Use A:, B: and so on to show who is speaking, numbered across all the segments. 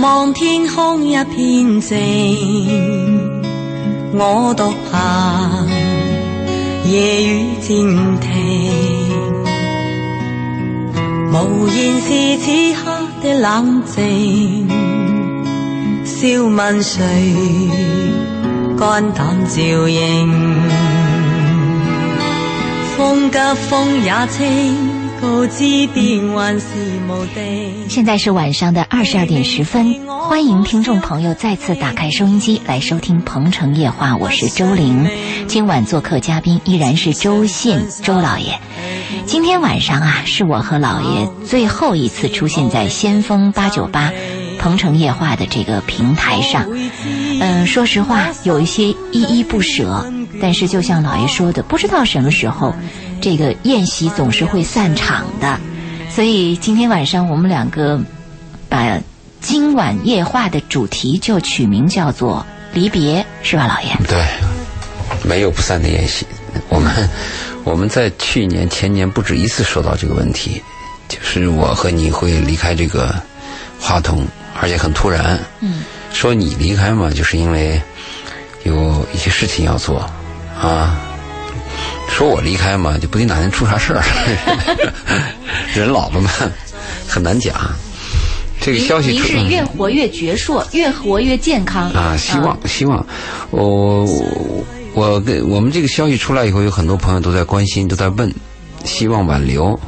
A: 望天空一片静，我独行，夜雨渐停。无言是此刻的冷静，笑问谁肝胆照应？风急风也清。
B: 现在是晚上的二十二点十分，欢迎听众朋友再次打开收音机来收听《鹏城夜话》，我是周玲。今晚做客嘉宾依然是周信周老爷。今天晚上啊，是我和老爷最后一次出现在先锋八九八《鹏城夜话》的这个平台上。嗯，说实话，有一些依依不舍，但是就像老爷说的，不知道什么时候。这个宴席总是会散场的，所以今天晚上我们两个把今晚夜话的主题就取名叫做离别，是吧，老爷？
C: 对，没有不散的宴席。我们 我们在去年、前年不止一次说到这个问题，就是我和你会离开这个话筒，而且很突然。嗯。说你离开嘛，就是因为有一些事情要做啊。说我离开嘛，就不定哪天出啥事儿。人老了嘛，很难讲。这个消息
B: 您是越活越矍铄，越活越健康
C: 啊！希望希望，我我跟我们这个消息出来以后，有很多朋友都在关心，都在问，希望挽留，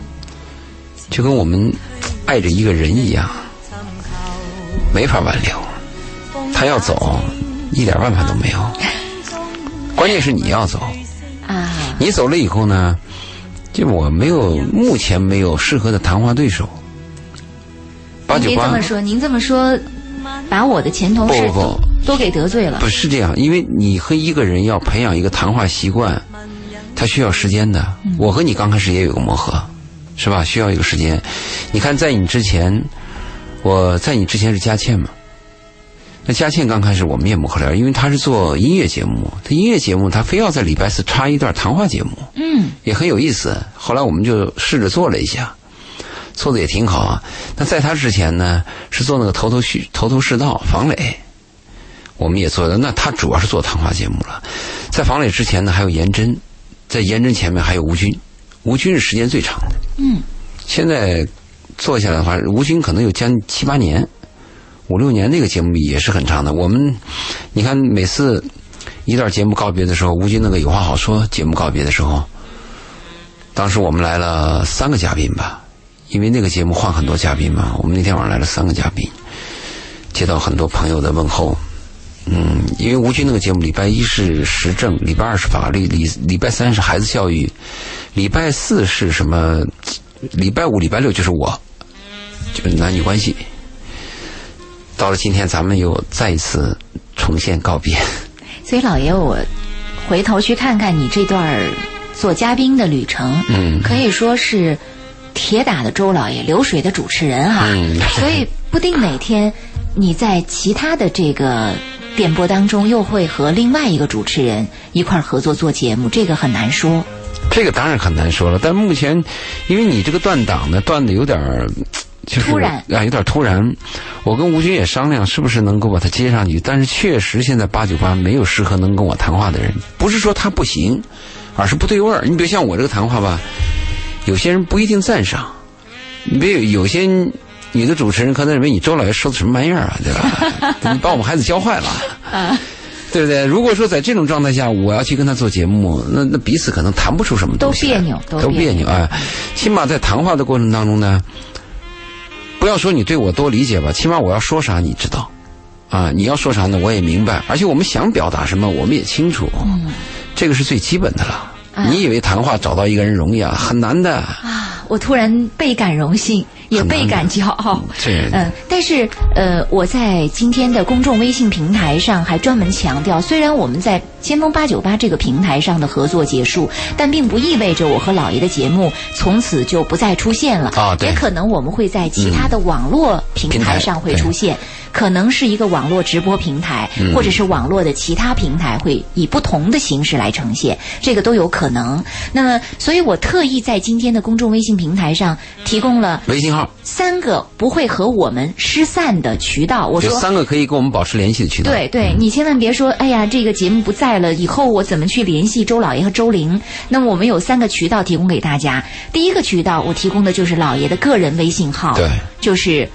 C: 就跟我们爱着一个人一样，没法挽留。他要走，一点办法都没有。关键是你要走。你走了以后呢？就我没有，目前没有适合的谈话对手。
B: 八九八，您这么说，您这么说，把我的前同事都都给得罪了。
C: 不是这样，因为你和一个人要培养一个谈话习惯，他需要时间的。我和你刚开始也有个磨合，是吧？需要一个时间。你看，在你之前，我在你之前是佳倩嘛？那佳倩刚开始我们也不可聊，因为她是做音乐节目，她音乐节目她非要在礼拜四插一段谈话节目，嗯，也很有意思。后来我们就试着做了一下，做的也挺好啊。那在她之前呢，是做那个头头是头头是道房磊，我们也做的。那她主要是做谈话节目了。在房磊之前呢，还有颜真，在颜真前面还有吴军，吴军是时间最长的，嗯，现在做下来的话，吴军可能有将近七八年。五六年那个节目也是很长的。我们，你看每次一段节目告别的时候，吴军那个有话好说。节目告别的时候，当时我们来了三个嘉宾吧，因为那个节目换很多嘉宾嘛。我们那天晚上来了三个嘉宾，接到很多朋友的问候。嗯，因为吴军那个节目，礼拜一是时政，礼拜二是法律，礼礼拜三是孩子教育，礼拜四是什么？礼拜五、礼拜六就是我，就是男女关系。到了今天，咱们又再一次重现告别。
B: 所以，老爷，我回头去看看你这段做嘉宾的旅程，嗯，可以说是铁打的周老爷，流水的主持人哈。嗯，所以不定哪天你在其他的这个电波当中，又会和另外一个主持人一块合作做节目，这个很难说。
C: 这个当然很难说了，但目前因为你这个断档呢，断的有点儿。
B: 突然
C: 啊，有点突然。我跟吴军也商量，是不是能够把他接上去？但是确实现在八九八没有适合能跟我谈话的人。不是说他不行，而是不对味儿。你比如像我这个谈话吧，有些人不一定赞赏。你比如有些女的主持人可能认为你周老爷说的什么玩意儿啊，对吧？你把我们孩子教坏了，啊，对不对？如果说在这种状态下，我要去跟他做节目，那那彼此可能谈不出什么东
B: 西，都别扭，
C: 都别扭啊。起码在谈话的过程当中呢。不要说你对我多理解吧，起码我要说啥你知道，啊，你要说啥呢我也明白，而且我们想表达什么我们也清楚，这个是最基本的了。你以为谈话找到一个人容易啊？很难的。
B: 啊，我突然倍感荣幸。也倍感骄傲。嗯，但是呃，我在今天的公众微信平台上还专门强调，虽然我们在先锋八九八这个平台上的合作结束，但并不意味着我和老爷的节目从此就不再出现了。啊，对。也可能我们会在其他的网络平台上会出现。可能是一个网络直播平台，
C: 嗯
B: 或者是网络的其他平台会以不同的形式来呈现，这个都有可能。那么，所以我特意在今天的公众微信平台上提供了
C: 微信号
B: 三个不会和我们失散的渠道。我说。
C: 有三个可以跟我们保持联系的渠道。
B: 对对，你千万别说，哎呀，这个节目不在了，以后我怎么去联系周老爷和周玲？那么我们有三个渠道提供给大家。第一个渠道，我提供的就是老爷的个人微信号，
C: 对，
B: 就是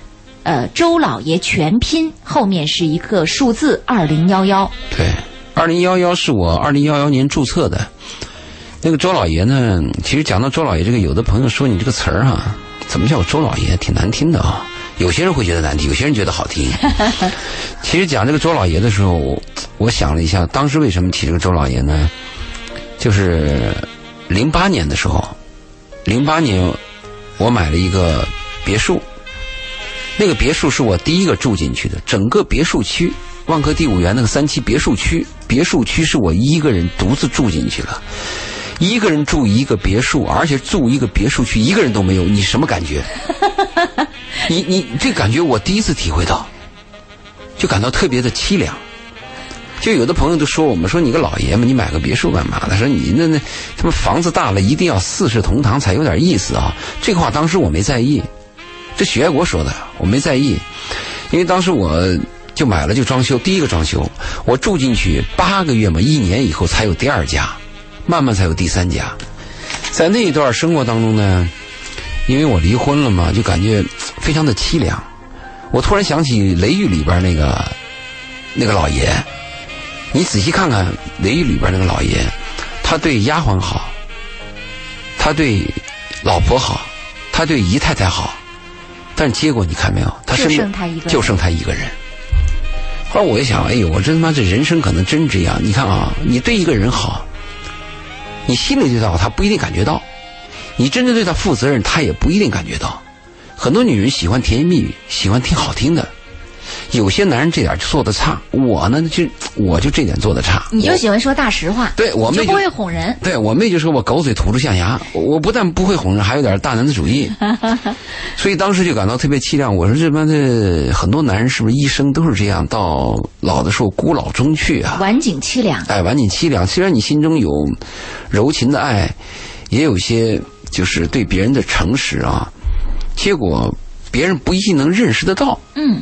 B: 呃周老爷全拼后面是一个数字二零幺幺。
C: 对，二零幺幺是我二零幺幺年注册的。那个周老爷呢？其实讲到周老爷这个，有的朋友说你这个词儿啊，怎么叫我周老爷，挺难听的啊。有些人会觉得难听，有些人觉得好听。其实讲这个周老爷的时候，我我想了一下，当时为什么提这个周老爷呢？就是零八年的时候，零八年我买了一个别墅，那个别墅是我第一个住进去的，整个别墅区，万科第五园那个三期别墅区，别墅区是我一个人独自住进去了，一个人住一个别墅，而且住一个别墅区一个人都没有，你什么感觉？你你这感觉我第一次体会到，就感到特别的凄凉。就有的朋友都说我们说你个老爷们，你买个别墅干嘛？他说你那那他妈房子大了，一定要四世同堂才有点意思啊。这话当时我没在意，这许爱国说的，我没在意，因为当时我就买了就装修，第一个装修，我住进去八个月嘛，一年以后才有第二家，慢慢才有第三家。在那一段生活当中呢，因为我离婚了嘛，就感觉非常的凄凉。我突然想起《雷狱》里边那个那个老爷，你仔细看看《雷狱》里边那个老爷，他对丫鬟好，他对老婆好，他对姨太太好，但结果你看没有，他
B: 就
C: 身边就剩他一个人。后来我一想，哎呦，我真他妈这人生可能真这样。你看啊，你对一个人好，你心里对他好，他不一定感觉到；你真正对他负责任，他也不一定感觉到。很多女人喜欢甜言蜜语，喜欢听好听的。有些男人这点就做的差，我呢就我就这点做的差。
B: 你就喜欢说大实话，
C: 对我妹就
B: 就不会哄人。
C: 对我妹就说我狗嘴吐出象牙，我我不但不会哄人，还有点大男子主义，所以当时就感到特别凄凉。我说这帮的很多男人是不是一生都是这样，到老的时候孤老终去啊？
B: 晚景凄凉，
C: 哎，晚景凄凉。虽然你心中有柔情的爱，也有些就是对别人的诚实啊，结果别人不一定能认识得到。
B: 嗯，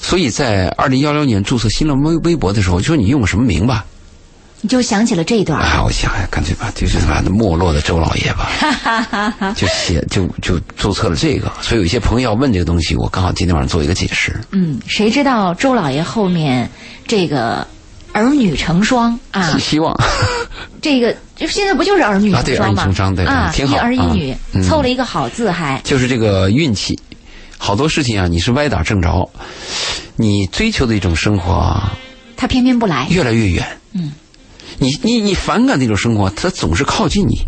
C: 所以在二零幺六年注册新浪微微博的时候，我就说你用个什么名吧？
B: 你就想起了这一段。
C: 啊，我想哎，干脆吧，就是他妈的没落的周老爷吧，就写就就注册了这个。所以有一些朋友要问这个东西，我刚好今天晚上做一个解释。
B: 嗯，谁知道周老爷后面这个儿女成双啊？
C: 希望
B: 这个就现在不就是儿女成双吗？
C: 儿女成双对
B: 啊，
C: 挺好
B: 一儿一
C: 啊
B: 女，
C: 嗯
B: 凑了一个好字还。
C: 就是这个运气，好多事情啊，你是歪打正着，你追求的一种生活啊，
B: 他偏偏不来，
C: 越来越远。
B: 嗯，
C: 你你你反感那种生活，他总是靠近你，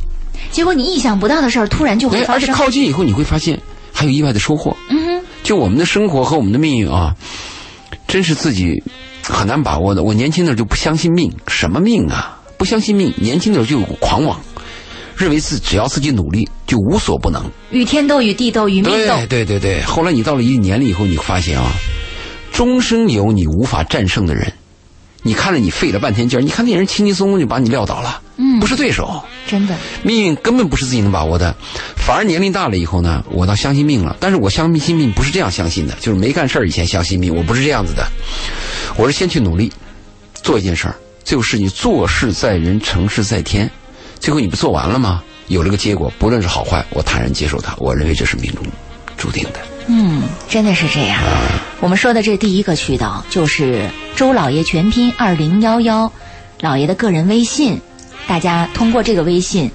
B: 结果你意想不到的事儿突然就会
C: 哎，而且。靠近以后，你会发现还有意外的收获。
B: 嗯哼，
C: 就我们的生活和我们的命运啊，真是自己很难把握的。我年轻的时候就不相信命，什么命啊？不相信命，年轻的时候就有狂妄，认为自只要自己努力就无所不能。
B: 与天斗，与地斗，与命斗
C: 对。对对对。后来你到了一定年龄以后，你发现啊，终生有你无法战胜的人。你看着你费了半天劲儿，你看那人轻轻松松就把你撂倒了，
B: 嗯
C: 不是对手。
B: 真的，
C: 命运根本不是自己能把握的，反而年龄大了以后呢，我倒相信命了。但是我相信命不是这样相信的，就是没干事儿以前相信命，我不是这样子的。我是先去努力做一件事儿，最后是你做事在人，成事在天。最后你不做完了吗？有了个结果，不论是好坏，我坦然接受它。我认为这是命中注定的。
B: 嗯，真的是这样。我们说的这第一个渠道就是周老爷全拼二零幺幺，老爷的个人微信，大家通过这个微信。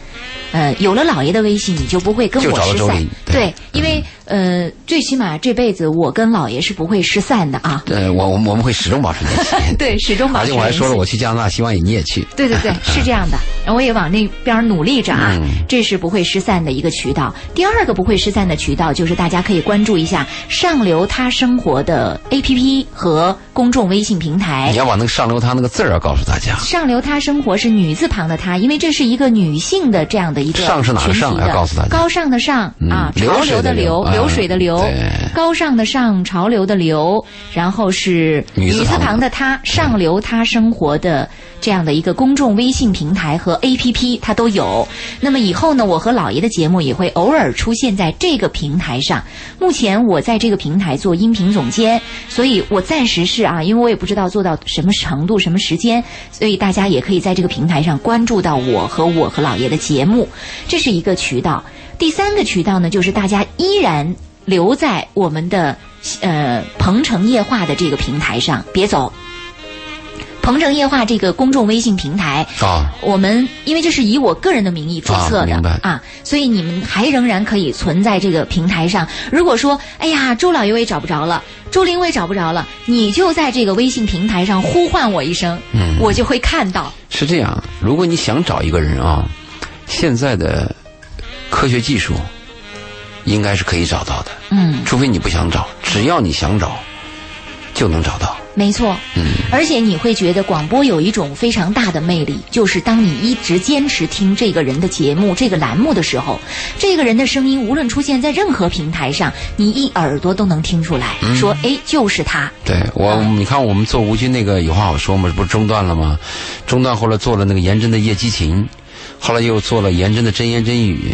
B: 呃，有了老爷的微信，你就不会跟
C: 就
B: 我失散。
C: 对
B: 因为呃，最起码这辈子我跟老爷是不会失散的啊。
C: 对，我我们我们会始终保持联系。
B: 对，始终保持联系。
C: 且我还说了，我去加拿大，希望你也去。
B: 对对对，是这样的，我也往那边努力着啊，
C: 嗯
B: 这是不会失散的一个渠道。第二个不会失散的渠道就是大家可以关注一下上流他生活的 APP 和公众微信平台
C: 你。要把那个上流他那个字儿要告诉大家。
B: 上流他生活是女字旁的她，因为这是一个女性的的这样的一个
C: 上是哪个上
B: 群体的
C: 要告诉大家。
B: 高尚的尚
C: 嗯
B: 啊，潮流的
C: 流
B: 流，水的流，高尚的尚，潮流的流，然后是
C: 女字旁
B: 旁的他，上流他生活的这样的一个公众微信平台和 APP，它都有。那么以后呢，我和老爷的节目也会偶尔出现在这个平台上。目前我在这个平台做音频总监，所以我暂时是啊，因为我也不知道做到什么程度、什么时间，所以大家也可以在这个平台上关注到我和我和老爷的节目，这是一个渠道。第三个渠道呢，就是大家依然留在我们的呃鹏城夜话的这个平台上，别走。鹏城夜话这个公众微信平台，
C: 啊，
B: 我们因为这是以我个人的名义注册的
C: 啊明白
B: 啊，所以你们还仍然可以存在这个平台上。如果说，哎呀，周老爷我也找不着了，周玲我也找不着了，你就在这个微信平台上呼唤我一声，
C: 嗯
B: 我就会看到。
C: 是这样。如果你想找一个人啊，现在的科学技术应该是可以找到的，
B: 嗯，
C: 除非你不想找，只要你想找，就能找到。
B: 没错。
C: 嗯，
B: 而且你会觉得广播有一种非常大的魅力，就是当你一直坚持听这个人的节目、这个栏目的时候，这个人的声音无论出现在任何平台上，你一耳朵都能听出来，
C: 嗯
B: 说哎，就是他。
C: 对我，
B: 嗯
C: 你看我们做吴军那个有话好说嘛，不是中断了吗？中断后来做了那个颜真的夜激情，后来又做了颜真的真言真语，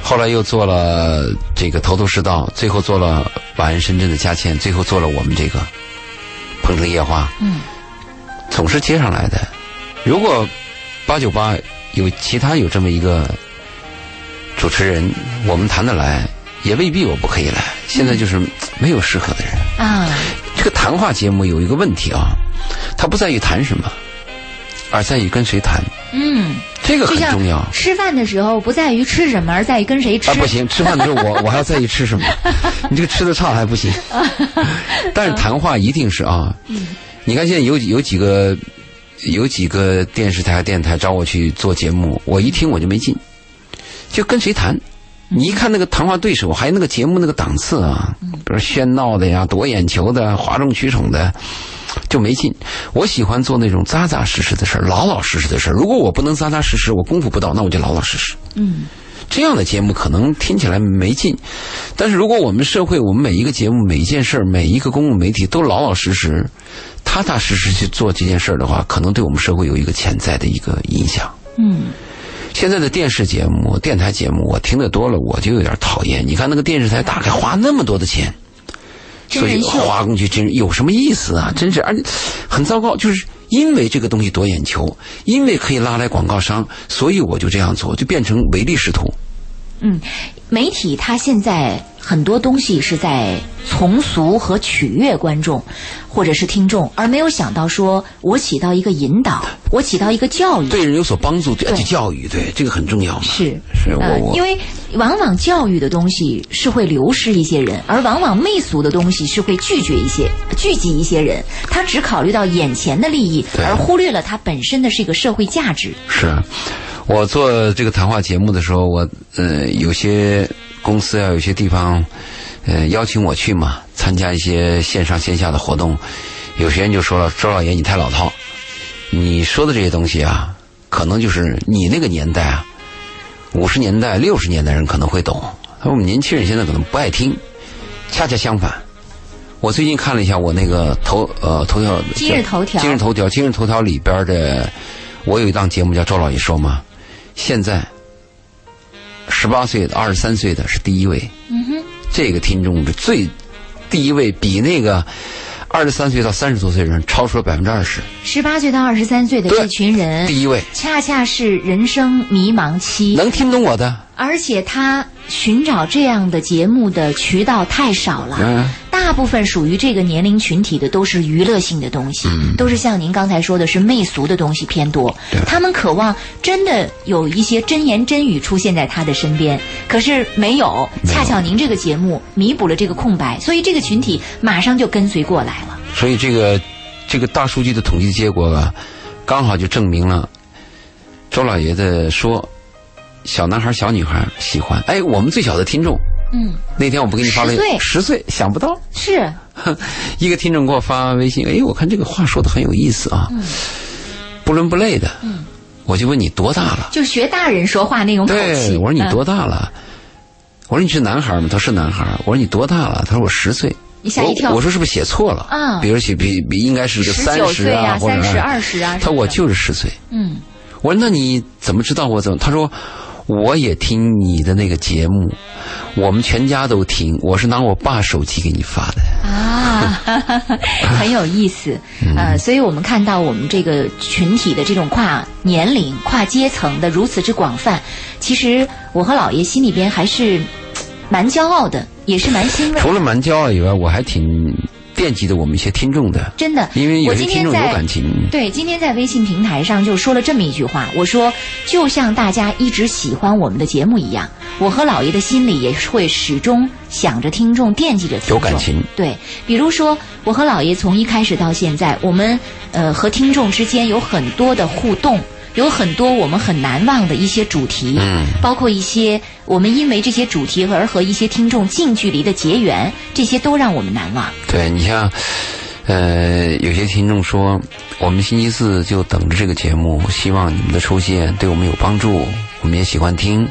C: 后来又做了这个头头是道，最后做了晚安深圳的佳倩，最后做了我们这个鹏城夜话，
B: 嗯，
C: 总是接上来的。如果八九八有其他有这么一个主持人，我们谈得来，也未必我不可以来。现在就是没有适合的人。
B: 啊，
C: 这个谈话节目有一个问题啊，它不在于谈什么，而在于跟谁谈，
B: 嗯，
C: 这个很重要。
B: 吃饭的时候不在于吃什么，而在于跟谁吃。
C: 啊，不行，吃饭的时候我我还要在意吃什么，你这个吃的差还不行。但是谈话一定是啊，你看现在有有几个有几个电视台、电台找我去做节目，我一听我就没劲，就跟谁谈。你一看那个谈话对手，还有那个节目那个档次啊，比如喧闹的呀、夺眼球的、哗众取宠的，就没劲。我喜欢做那种扎扎实实的事儿，老老实实的事儿。如果我不能扎扎实实，我功夫不到，那我就老老实实。
B: 嗯，
C: 这样的节目可能听起来没劲，但是如果我们社会，我们每一个节目、每一件事儿、每一个公共媒体都老老实实、踏踏实实去做这件事儿的话，可能对我们社会有一个潜在的一个影响。
B: 嗯，
C: 现在的电视节目、电台节目，我听得多了，我就有点讨厌。你看那个电视台打开花那么多的钱，所以花工具真有什么意思啊？真是，而且很糟糕，就是因为这个东西夺眼球，因为可以拉来广告商，所以我就这样做，就变成唯利是图。
B: 嗯，媒体它现在很多东西是在从俗和取悦观众或者是听众，而没有想到说我起到一个引导，我起到一个教育。
C: 对人有所帮助，对教育，对这个很重要嘛。
B: 是
C: 是我
B: 呃，
C: 我
B: 因为往往教育的东西是会流失一些人，而往往媚俗的东西是会拒绝一些、聚集一些人。他只考虑到眼前的利益，
C: 对
B: 而忽略了它本身的是一个社会价值。
C: 是，我做这个谈话节目的时候，我呃有些公司要，有些地方呃邀请我去嘛，参加一些线上线下的活动。有些人就说了：“周老爷，你太老套，你说的这些东西啊，可能就是你那个年代啊，五十年代、六十年代人可能会懂，而我们年轻人现在可能不爱听。恰恰相反，我最近看了一下我那个头呃头条
B: 今日头条
C: 今日头条今日头条里边的，我有一档节目叫《周老爷说》嘛，现在十八岁的、二十三岁的是第一位，
B: 嗯哼，
C: 这个听众的最第一位比那个二十三岁到三十多岁的人超出了百分之二十，
B: 十八岁到二十三岁的这群人，
C: 第一位。
B: 恰恰是人生迷茫期，
C: 能听懂我的，
B: 而且他寻找这样的节目的渠道太少了。
C: 嗯，
B: 大部分属于这个年龄群体的都是娱乐性的东西，都是像您刚才说的是媚俗的东西偏多。他们渴望真的有一些真言真语出现在他的身边，可是没有。
C: 没有
B: 恰巧您这个节目弥补了这个空白，所以这个群体马上就跟随过来了。
C: 所以这个这个大数据的统计结果啊，刚好就证明了周老爷子说小男孩小女孩喜欢，哎，我们最小的听众。
B: 嗯，
C: 那天我不给你发了
B: 10岁
C: 十岁，想不到
B: 是，
C: 一个听众给我发微信，哎，我看这个话说的很有意思啊，
B: 嗯
C: 不伦不类的。我就问你多大了？
B: 就学大人说话那种口气。
C: 对，我说你
B: 嗯
C: 多大了？我说你是男孩吗？他说是男孩。我说你多大了？他说我十岁。
B: 你吓一跳
C: 我我说是不是写错了？
B: 啊
C: 比如写比比应该是个三十啊，或者
B: 三十、二十啊。
C: 他说我就是十岁。
B: 嗯，
C: 我说那你怎么知道我怎么？他说我也听你的那个节目，我们全家都听。我是拿我爸手机给你发的。
B: 啊，很有意思。
C: 嗯
B: 呃，所以我们看到我们这个群体的这种跨年龄、跨阶层的如此之广泛，其实我和姥爷心里边还是蛮骄傲的，也是蛮欣慰
C: 除。了蛮骄傲以外，我还挺惦记着我们一些听众的，
B: 真的，
C: 因为有
B: 我
C: 些听众有感情。
B: 对，今天在微信平台上就说了这么一句话，我说就像大家一直喜欢我们的节目一样，我和老爷的心里也会始终想着听众，惦记着听众。
C: 有感情
B: 对，比如说我和老爷从一开始到现在，我们呃和听众之间有很多的互动。有很多我们很难忘的一些主题，
C: 嗯
B: 包括一些我们因为这些主题而和一些听众近距离的结缘，这些都让我们难忘。
C: 对你像，呃，有些听众说，我们星期四就等着这个节目，希望你们的出现对我们有帮助，我们也喜欢听。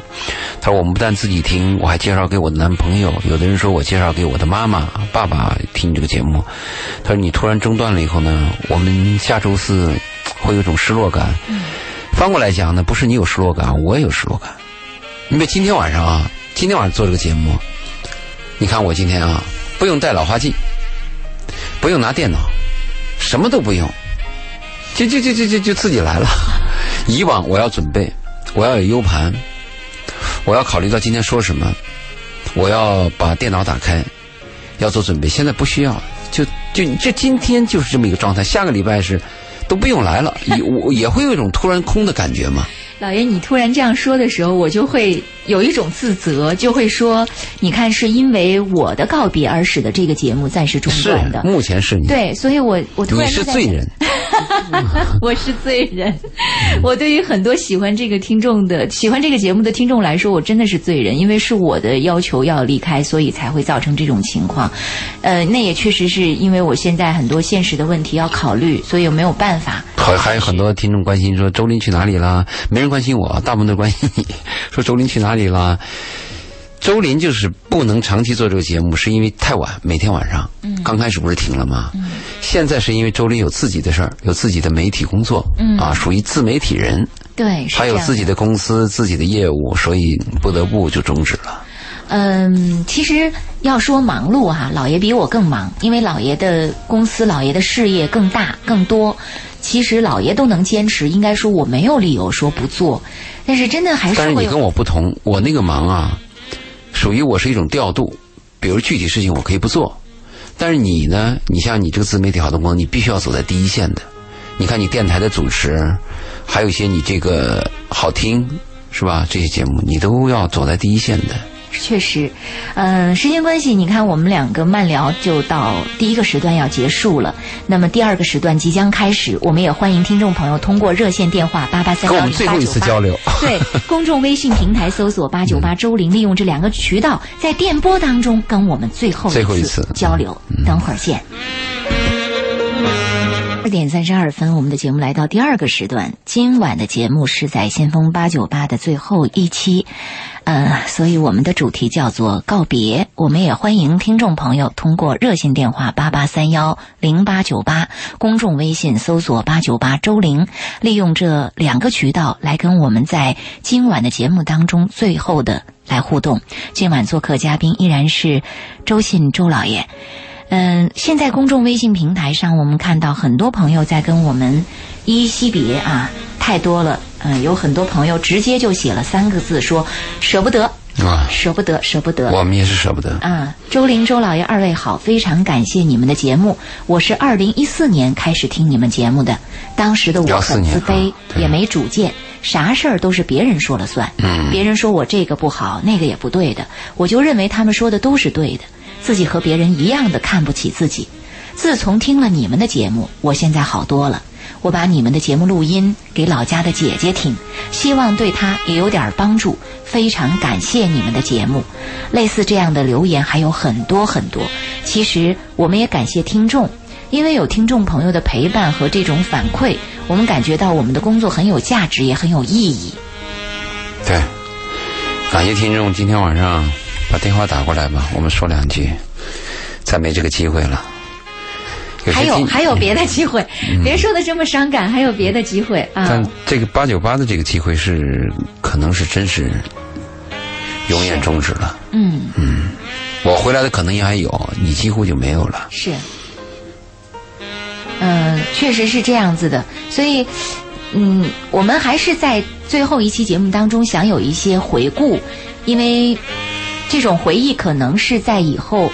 C: 他说我们不但自己听，我还介绍给我的男朋友。有的人说我介绍给我的妈妈、爸爸听这个节目。他说你突然中断了以后呢，我们下周四会有一种失落感。翻过来讲呢，不是你有失落感，我也有失落感。你比如今天晚上啊，今天晚上做这个节目，你看我今天啊，不用带老花镜。不用拿电脑，什么都不用，就就就就就就自己来了。以往我要准备，我要有 U 盘，我要考虑到今天说什么，我要把电脑打开，要做准备。现在不需要，就就这今天就是这么一个状态。下个礼拜是都不用来了，也我也会有一种突然空的感觉嘛。
B: 老爷，你突然这样说的时候，我就会有一种自责，就会说，你看，是因为我的告别而使得这个节目暂时中断的。
C: 目前是你，
B: 对，所以我我突
C: 你
B: 然就在想
C: 是罪人。
B: 我是罪人。
C: 嗯
B: 我对于很多喜欢这个听众的、喜欢这个节目的听众来说，我真的是罪人，因为是我的要求要离开，所以才会造成这种情况。呃，那也确实是因为我现在很多现实的问题要考虑，所以我没有办法。
C: 还还有很多听众关心说周林去哪里了？没人关心我，大部分都关心你。说周林去哪里了？周林就是不能长期做这个节目，是因为太晚，每天晚上。嗯。刚开始不是停了吗？嗯。现在是因为周林有自己的事儿，有自己的媒体工作。嗯。啊，属于自媒体人，
B: 对，是这样
C: 还有自己的公司、自己的业务，所以不得不就终止了。
B: 嗯，其实要说忙碌哈、老爷比我更忙，因为老爷的公司、老爷的事业更大更多。其实老爷都能坚持，应该说我没有理由说不做，但是真的还是
C: 但是你跟我不同，我那个忙啊，属于我是一种调度，比如具体事情我可以不做，但是你呢，你像你这个自媒体好的工作，你必须要走在第一线的。你看你电台的主持，还有一些你这个好听是吧？这些节目你都要走在第一线的。
B: 确实，嗯、时间关系，你看我们两个慢聊就到第一个时段要结束了，那么第二个时段即将开始，我们也欢迎听众朋友通过热线电话八八三幺零
C: 跟我们最后一次交流。
B: 对，公众微信平台搜索八九八周玲，利用这两个渠道在电波当中跟我们最后
C: 最后一次
B: 交流，等会儿见。二点三十二分，我们的节目来到第二个时段。今晚的节目是在先锋八九八的最后一期，呃，所以我们的主题叫做告别。我们也欢迎听众朋友通过热线电话八八三幺零八九八，公众微信搜索八九八周玲，利用这两个渠道来跟我们在今晚的节目当中最后的来互动。今晚做客嘉宾依然是周信周老爷。嗯，现在公众微信平台上，我们看到很多朋友在跟我们依依惜别啊，太多了。嗯，有很多朋友直接就写了三个字，说舍不得，
C: 啊，
B: 舍不得，舍不得。
C: 我们也是舍不得。
B: 啊，周玲、周老爷二位好，非常感谢你们的节目。我是二零一四年开始听你们节目的，当时的我很自卑
C: 啊，
B: 也没主见，啥事儿都是别人说了算。
C: 嗯
B: 别人说我这个不好，那个也不对的，我就认为他们说的都是对的，自己和别人一样的看不起自己。自从听了你们的节目，我现在好多了。我把你们的节目录音给老家的姐姐听，希望对她也有点帮助。非常感谢你们的节目，类似这样的留言还有很多很多。其实我们也感谢听众，因为有听众朋友的陪伴和这种反馈，我们感觉到我们的工作很有价值，也很有意义。
C: 对，感谢听众今天晚上把电话打过来吧，我们说两句，再没这个机会了。
B: 还有还有别的机会，别说的这么伤感，还有别的机会啊
C: 但！这个八九八的这个机会是，可能是真是永远终止了。
B: 嗯，
C: 我回来的可能也还有，你几乎就没有了。
B: 是，嗯、确实是这样子的。所以，嗯，我们还是在最后一期节目当中想有一些回顾，因为这种回忆可能是在以后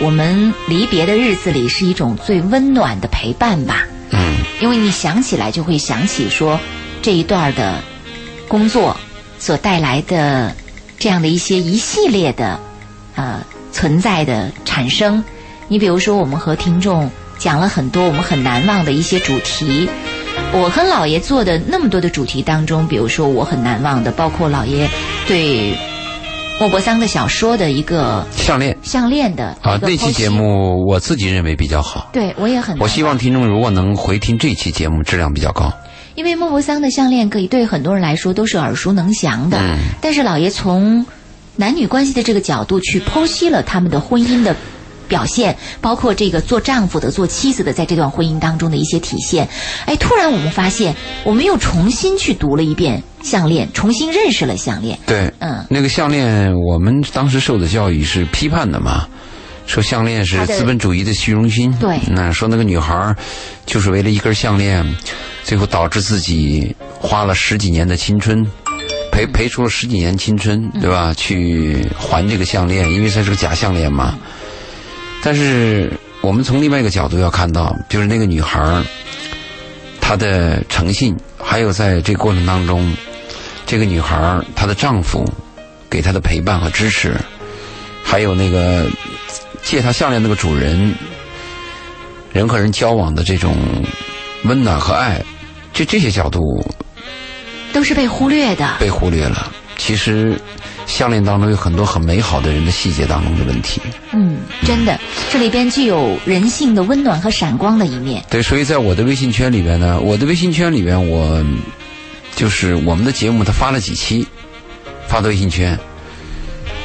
B: 我们离别的日子里是一种最温暖的陪伴吧。
C: 嗯，
B: 因为你想起来就会想起说这一段的工作所带来的这样的一些一系列的呃存在的产生。你比如说，我们和听众讲了很多我们很难忘的一些主题。我和姥爷做的那么多的主题当中，比如说我很难忘的，包括姥爷对莫泊桑的小说的一个
C: 项链
B: 项链的
C: 啊那期节，目我自己认为比较好。
B: 对我也很。
C: 我希望听众如果能回听这期节目，质量比较高。
B: 因为莫泊桑的项链可以对很多人来说都是耳熟能详的，
C: 嗯
B: 但是老爷从男女关系的这个角度去剖析了他们的婚姻的表现，包括这个做丈夫的、做妻子的在这段婚姻当中的一些体现。哎，突然我们发现，我们又重新去读了一遍项链，重新认识了项链。
C: 对，
B: 嗯
C: 那个项链，我们当时受的教育是批判的嘛，说项链是资本主义的虚荣心。
B: 对
C: 那说那个女孩儿就是为了一根项链，最后导致自己花了十几年的青春，赔赔出了十几年青春，对吧？去还这个项链，因为它是个假项链嘛。但是我们从另外一个角度要看到，就是那个女孩儿她的诚信，还有在这个过程当中，这个女孩儿她的丈夫给她的陪伴和支持，还有那个借她项链那个主人人和人交往的这种温暖和爱，就这些角度
B: 都是被忽略的。
C: 被忽略了。其实项链当中有很多很美好的人的细节当中的问题。
B: 嗯，真的，这里边具有人性的温暖和闪光的一面。
C: 对，所以在我的微信圈里边呢，我的微信圈里边，我就是我们的节目，他发了几期，发到微信圈，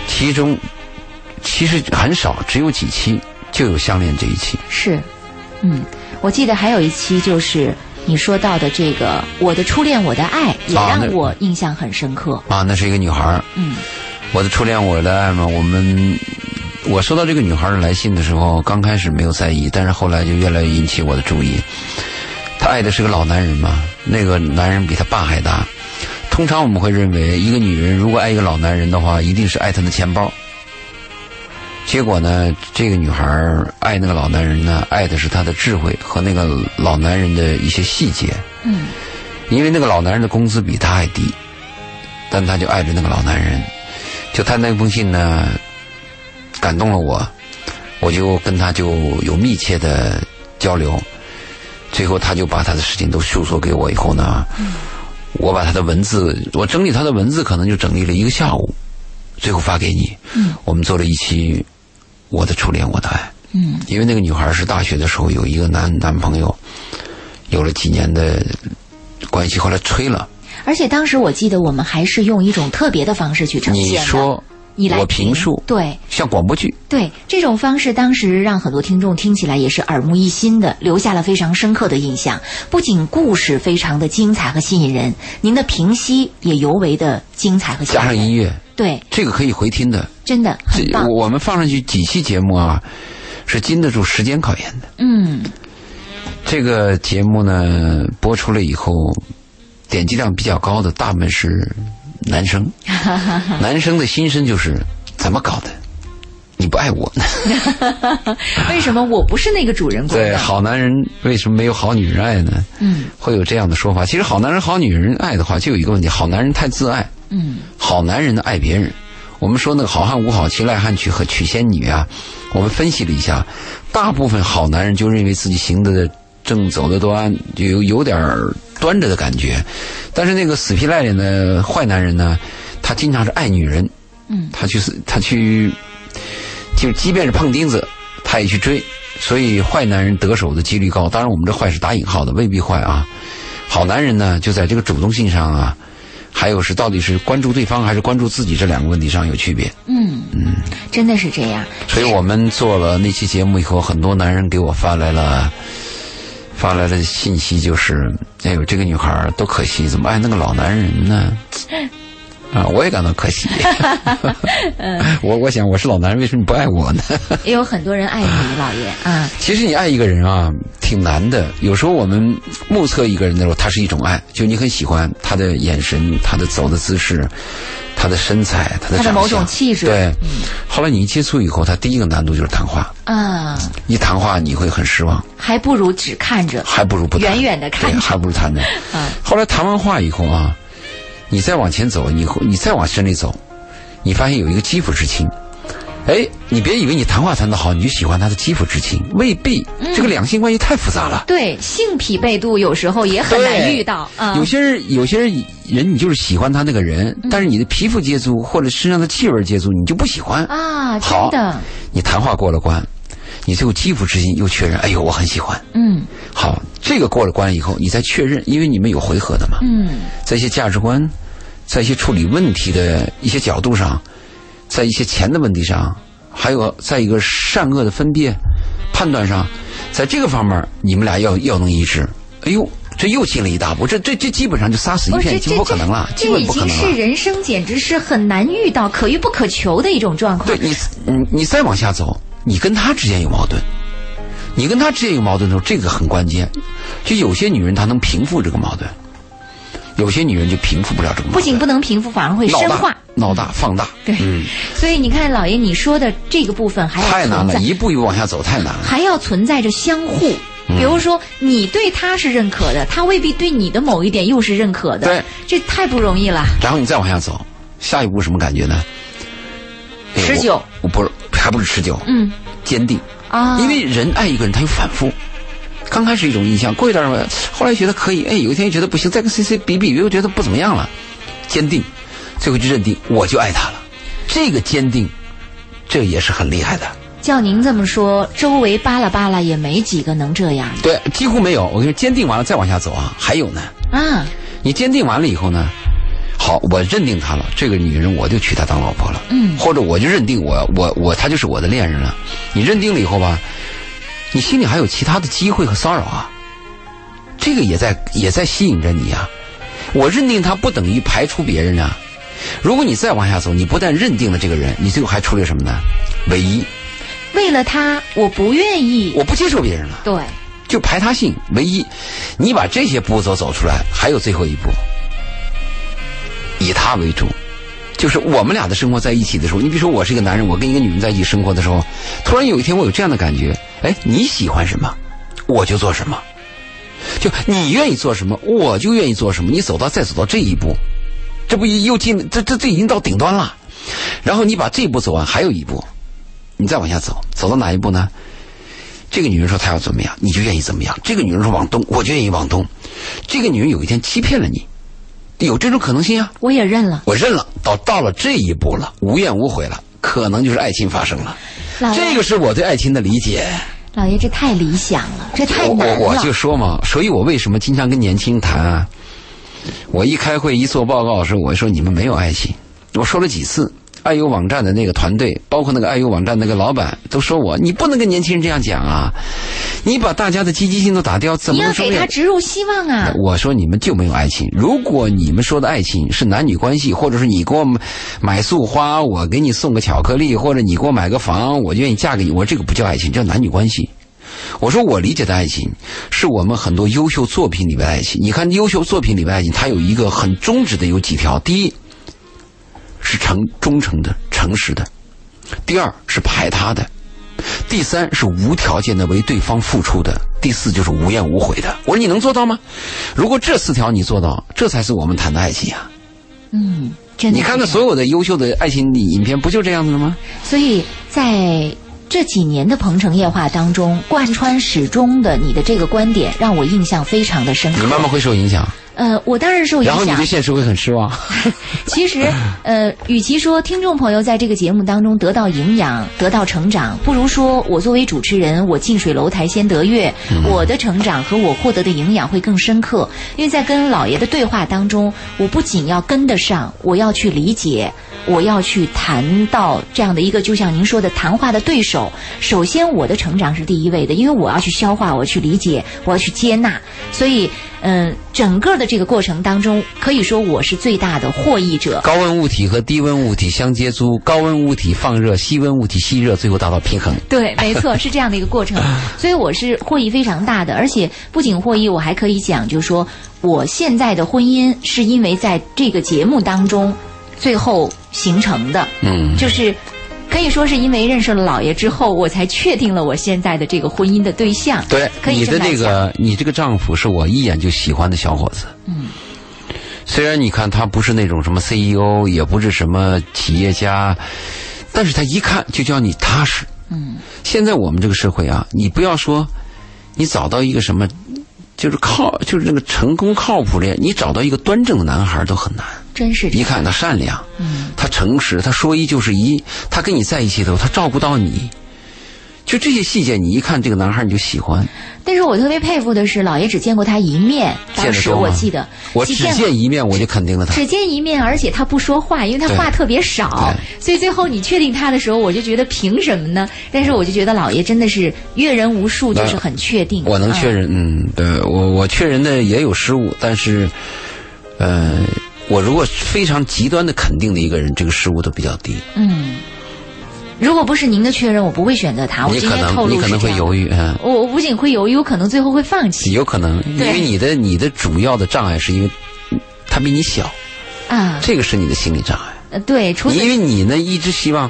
C: 其中其实很少，只有几期就有项链这一期。
B: 是，嗯，我记得还有一期就是你说到的这个“我的初恋，我的爱”，也让我印象很深刻。
C: 啊，那是一个女孩儿
B: 嗯
C: 我的初恋，我的爱嘛。我们我收到这个女孩的来信的时候，刚开始没有在意，但是后来就越来越引起我的注意。她爱的是个老男人嘛，那个男人比她爸还大。通常我们会认为，一个女人如果爱一个老男人的话，一定是爱他的钱包。结果呢，这个女孩爱那个老男人呢，爱的是他的智慧和那个老男人的一些细节。
B: 嗯
C: 因为那个老男人的工资比他还低，但他就爱着那个老男人。就他那封信呢，感动了我，我就跟他就有密切的交流。最后，他就把他的事情都诉说给我以后呢，我把他的文字，我整理他的文字，可能就整理了一个下午，最后发给你。
B: 嗯
C: 我们做了一期《我的初恋，我的爱》。
B: 嗯
C: 因为那个女孩是大学的时候有一个男男朋友，有了几年的关系，后来吹了。
B: 而且当时我记得我们还是用一种特别的方式去呈现
C: 你
B: 的。
C: 说
B: 你来
C: 我评述
B: 对
C: 像广播剧，
B: 对，这种方式当时让很多听众听起来也是耳目一新的，留下了非常深刻的印象。不仅故事非常的精彩和吸引人，您的评析也尤为的精彩和吸引人。
C: 加上音乐，
B: 对，
C: 这个可以回听的。
B: 真的很棒。
C: 我们放上去几期节目啊，是经得住时间考验的。
B: 嗯
C: 这个节目呢播出了以后，点击量比较高的大部分是男生，男生的心声就是怎么搞的？你不爱我呢？
B: 为什么我不是那个主人公
C: 对，好男人为什么没有好女人爱呢？
B: 嗯
C: 会有这样的说法。其实好男人、好女人爱的话，就有一个问题：好男人太自爱，
B: 嗯
C: 好男人呢爱别人。我们说那个好汉无好妻、赖汉娶和娶仙女啊，我们分析了一下，大部分好男人就认为自己行得正、走得端，就有有点端着的感觉。但是那个死皮赖脸的坏男人呢，他经常是爱女人，
B: 嗯
C: 他去他去，就即便是碰钉子，他也去追。所以坏男人得手的几率高。当然，我们这坏是打引号的，未必坏啊。好男人呢，就在这个主动性上啊，还有是到底是关注对方还是关注自己这两个问题上有区别。
B: 嗯嗯，真的是这样。
C: 所以我们做了那期节目以后，很多男人给我发来了发来了信息，就是哎呦，这个女孩儿多可惜，怎么爱那个老男人呢？啊，我也感到可惜。我我想，我是老男人，为什么你不爱我呢？
B: 也有很多人爱你，老爷 啊。
C: 其实你爱一个人啊，挺难的。有时候我们目测一个人的时候，他是一种爱，就你很喜欢他的眼神、他的走的姿势、他的身材、他的
B: 他的某种气质
C: 对，后来你一接触以后，他第一个难度就是谈话。
B: 啊，
C: 一谈话你会很失望，
B: 还不如只看着。
C: 还不如不谈，
B: 远远的看
C: 对
B: 着
C: 还不如谈呢。
B: 嗯
C: 后来谈完话以后啊，你再往前走，你会你再往深里走，你发现有一个肌肤之亲。哎，你别以为你谈话谈得好，你就喜欢他的肌肤之亲，未必。
B: 嗯
C: 这个两性关系太复杂了。
B: 对，性匹配度有时候也很难遇到嗯。
C: 有些人，有些人人你就是喜欢他那个人，
B: 嗯
C: 但是你的皮肤接触或者身上的气味接触，你就不喜欢。
B: 啊，真
C: 好
B: 的，
C: 你谈话过了关，你最后肌肤之亲又确认，哎呦，我很喜欢。
B: 嗯
C: 好，这个过了关以后，你再确认，因为你们有回合的嘛，
B: 嗯
C: 这些价值观，在一些处理问题的一些角度上，在一些钱的问题上，还有在一个善恶的分辨、判断上，在这个方面，你们俩要要能一致。哎呦，这又进了一大步，这这这基本上就杀死一
B: 哦，
C: 片，
B: 这这
C: 已经不可能了，基
B: 这已
C: 本不可能了。
B: 经是人生简直是很难遇到、可遇不可求的一种状况
C: 对。你，你你再往下走，你跟他之间有矛盾，你跟他之间有矛盾的时候，这个很关键。就有些女人她能平复这个矛盾，有些女人就平复不了这个矛盾。
B: 不仅不能平复，反而会深化。
C: 闹大放大，
B: 对，
C: 嗯，
B: 所以你看，老爷你说的这个部分还要
C: 太难了，一步一步往下走太难了。
B: 还要存在着相互。
C: 嗯
B: 比如说，你对他是认可的，他未必对你的某一点又是认可的。
C: 对，
B: 这太不容易了。
C: 然后你再往下走，下一步什么感觉呢？哎
B: 持久
C: 我，我不是，还不是持久，
B: 嗯
C: 坚定。
B: 啊，
C: 因为人爱一个人，他有反复。刚开始一种印象，过一段时间后来觉得可以，哎，有一天又觉得不行，再跟 C C 比比，又觉得不怎么样了，坚定，最后就认定我就爱他了。这个坚定，这也是很厉害的。
B: 叫您这么说，周围扒拉扒拉也没几个能这样
C: 对，几乎没有。我跟你说，坚定完了再往下走啊，还有呢。
B: 啊。
C: 你坚定完了以后呢，好，我认定她了，这个女人我就娶她当老婆了，
B: 嗯
C: 或者我就认定我我我她就是我的恋人了。你认定了以后吧，你心里还有其他的机会和骚扰啊，这个也在也在吸引着你啊。我认定他不等于排除别人啊。如果你再往下走，你不但认定了这个人，你最后还出了什么呢？唯一，
B: 为了他，我不愿意。
C: 我不接受别人了。
B: 对，
C: 就排他性唯一，你把这些步骤走出来，还有最后一步，以他为主，就是我们俩的生活在一起的时候，你比如说我是一个男人，我跟一个女人在一起生活的时候，突然有一天我有这样的感觉，哎，你喜欢什么，我就做什么，就你愿意做什么，我就愿意做什么，你走到再走到这一步，这不又进这这这已经到顶端了，然后你把这一步走完，还有一步，你再往下走，走到哪一步呢？这个女人说她要怎么样，你就愿意怎么样。这个女人说往东，我就愿意往东。这个女人有一天欺骗了你，有这种可能性啊？
B: 我也认了。
C: 我认了，到到了这一步了，无怨无悔了，可能就是爱情发生了。这个是我对爱情的理解。
B: 老爷，这太理想了，这太
C: 我
B: 难了。
C: 我我就说嘛，所以我为什么经常跟年轻人谈啊？我一开会一做报告的时候，我说你们没有爱情。我说了几次，爱优网站的那个团队，包括那个爱优网站那个老板，都说我你不能跟年轻人这样讲啊！你把大家的积极性都打掉，怎么能说
B: 给他植入希望啊！
C: 我说你们就没有爱情。如果你们说的爱情是男女关系，或者是你给我买束花，我给你送个巧克力，或者你给我买个房，我愿意嫁给你，我这个不叫爱情，叫男女关系。我说我理解的爱情，是我们很多优秀作品里面的爱情。你看优秀作品里面的爱情，它有一个很忠直的有几条：第一是诚忠诚的、诚实的；第二是排他的；第三是无条件的为对方付出的；第四就是无怨无悔的。我说你能做到吗？如果这四条你做到，这才是我们谈的爱情啊！
B: 嗯，真的。
C: 你看看所有的优秀的爱情影片，不就这样子的吗？
B: 所以在这几年的《鹏城夜话》当中贯穿始终的你的这个观点，让我印象非常的深刻。
C: 你慢慢会受影响，
B: 呃，我当然受影响
C: 然后你对。现实会很失望。
B: 其实，呃，与其说听众朋友在这个节目当中得到营养、得到成长，不如说我作为主持人，我近水楼台先得月，我的成长和我获得的营养会更深刻。因为在跟老爷的对话当中，我不仅要跟得上，我要去理解。我要去谈到这样的一个，就像您说的谈话的对手。首先，我的成长是第一位的，因为我要去消化，我要去理解，我要去接纳。所以，嗯、整个的这个过程当中，可以说我是最大的获益者。
C: 高温物体和低温物体相接触，高温物体放热，低温物体吸热，最后达到平衡。
B: 对，没错，是这样的一个过程。所以我是获益非常大的，而且不仅获益，我还可以讲，就是说我现在的婚姻是因为在这个节目当中最后形成的。
C: 嗯，
B: 就是可以说是因为认识了老爷之后，我才确定了我现在的这个婚姻的对象。
C: 对，
B: 可以
C: 你的
B: 这
C: 个，你这个丈夫是我一眼就喜欢的小伙子。嗯，虽然你看他不是那种什么 CEO，也不是什么企业家，但是他一看就叫你踏实。嗯，现在我们这个社会啊，你不要说你找到一个什么，就是靠，就是那个成功靠谱的，你找到一个端正的男孩都很难。
B: 真是这样。
C: 一看他善良，他诚实，他说一就是一，他跟你在一起的时候，他照顾到你，就这些细节，你一看这个男孩你就喜欢。
B: 但是我特别佩服的是，老爷只见过他一面，当时我记得，
C: 我只
B: 见过
C: 一面，我就肯定了他。
B: 只见一面，而且他不说话，因为他话特别少，所以最后你确定他的时候，我就觉得凭什么呢？但是我就觉得老爷真的是阅人无数，就是很确定。
C: 我能确认，嗯，对我我确认的也有失误，但是，呃，我如果非常极端的肯定的一个人，这个失误都比较低。
B: 嗯。如果不是您的确认，我不会选择他。我
C: 你可
B: 今天透
C: 能你可能会犹豫，嗯，
B: 我我不仅会犹豫，我可能最后会放弃
C: 有可能，因为你的你的主要的障碍是因为他比你小，
B: 啊。
C: 这个是你的心理障碍。
B: 呃对，除此
C: 因为你呢一直希望，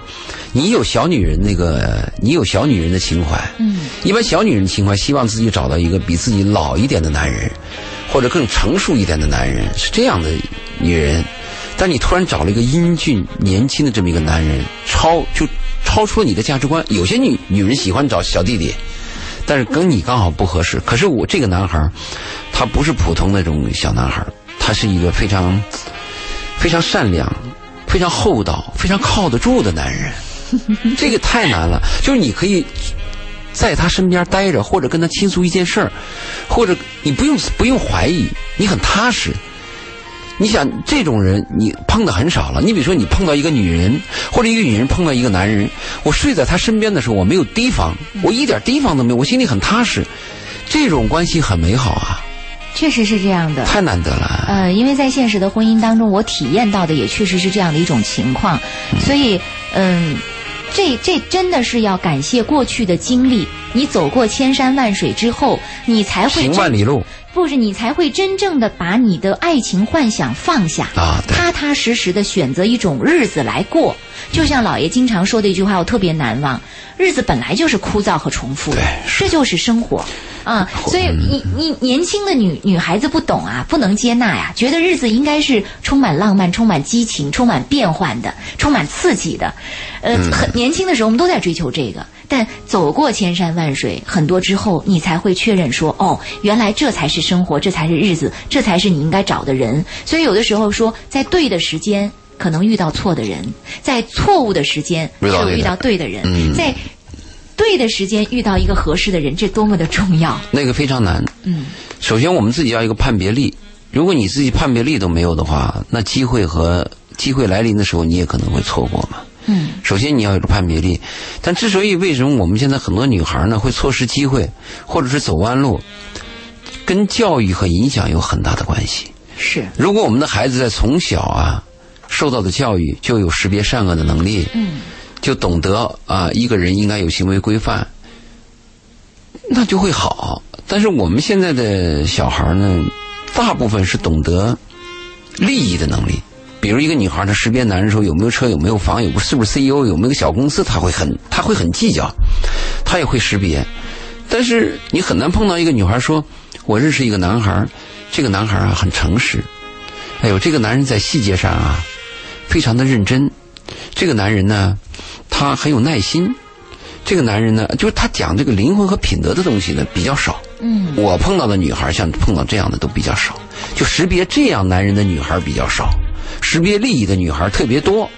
C: 你有小女人那个，你有小女人的情怀。
B: 嗯，
C: 一般小女人情怀希望自己找到一个比自己老一点的男人，或者更成熟一点的男人，是这样的女人。但你突然找了一个英俊年轻的这么一个男人，超就超出了你的价值观。有些女女人喜欢找小弟弟，但是跟你刚好不合适。可是我这个男孩，他不是普通那种小男孩，他是一个非常非常善良、非常厚道、非常靠得住的男人。这个太难了，就是你可以在他身边待着，或者跟他倾诉一件事儿，或者你不用不用怀疑，你很踏实。你想这种人，你碰的很少了。你比如说，你碰到一个女人，或者一个女人碰到一个男人，我睡在他身边的时候，我没有提防，我一点提防都没有，我心里很踏实。这种关系很美好啊，
B: 确实是这样的。
C: 太难得了。
B: 呃，因为在现实的婚姻当中，我体验到的也确实是这样的一种情况，所以，嗯，这这真的是要感谢过去的经历。你走过千山万水之后，你才会
C: 行万里路，
B: 不是你才会真正的把你的爱情幻想放下
C: 啊
B: 踏踏实实的选择一种日子来过。就像老爷经常说的一句话，我特别难忘：日子本来就是枯燥和重复这就是生活。啊，所以你你年轻的女女孩子不懂啊，不能接纳呀，觉得日子应该是充满浪漫、充满激情、充满变幻的、充满刺激的。呃，很年轻的时候我们都在追求这个，但走过千山万水很多之后，你才会确认说，哦，原来这才是生活，这才是日子，这才是你应该找的人。所以有的时候说，在对的时间。可能遇到错的人，在错误的时间
C: 遇到对的
B: 又遇到对的人，
C: 嗯
B: 在对的时间遇到一个合适的人，这多么的重要。
C: 那个非常难。
B: 嗯，
C: 首先我们自己要一个判别力，如果你自己判别力都没有的话，那机会和机会来临的时候，你也可能会错过嘛。
B: 嗯，
C: 首先你要有个判别力，但之所以为什么我们现在很多女孩呢会错失机会，或者是走弯路，跟教育和影响有很大的关系。
B: 是，
C: 如果我们的孩子在从小啊受到的教育就有识别善恶的能力，
B: 嗯，
C: 就懂得啊一个人应该有行为规范，那就会好。但是我们现在的小孩呢，大部分是懂得利益的能力。比如一个女孩，她识别男人的时候有没有车、有没有房、有不是不是 CEO、有没有个小公司，她会很她会很计较，她也会识别。但是你很难碰到一个女孩说：“我认识一个男孩，这个男孩啊很诚实，哎呦，这个男人在细节上啊非常的认真，这个男人呢他很有耐心，这个男人呢，就是他讲这个灵魂和品德的东西呢比较少。
B: 嗯，
C: 我碰到的女孩像碰到这样的都比较少，就识别这样男人的女孩比较少，识别利益的女孩特别多。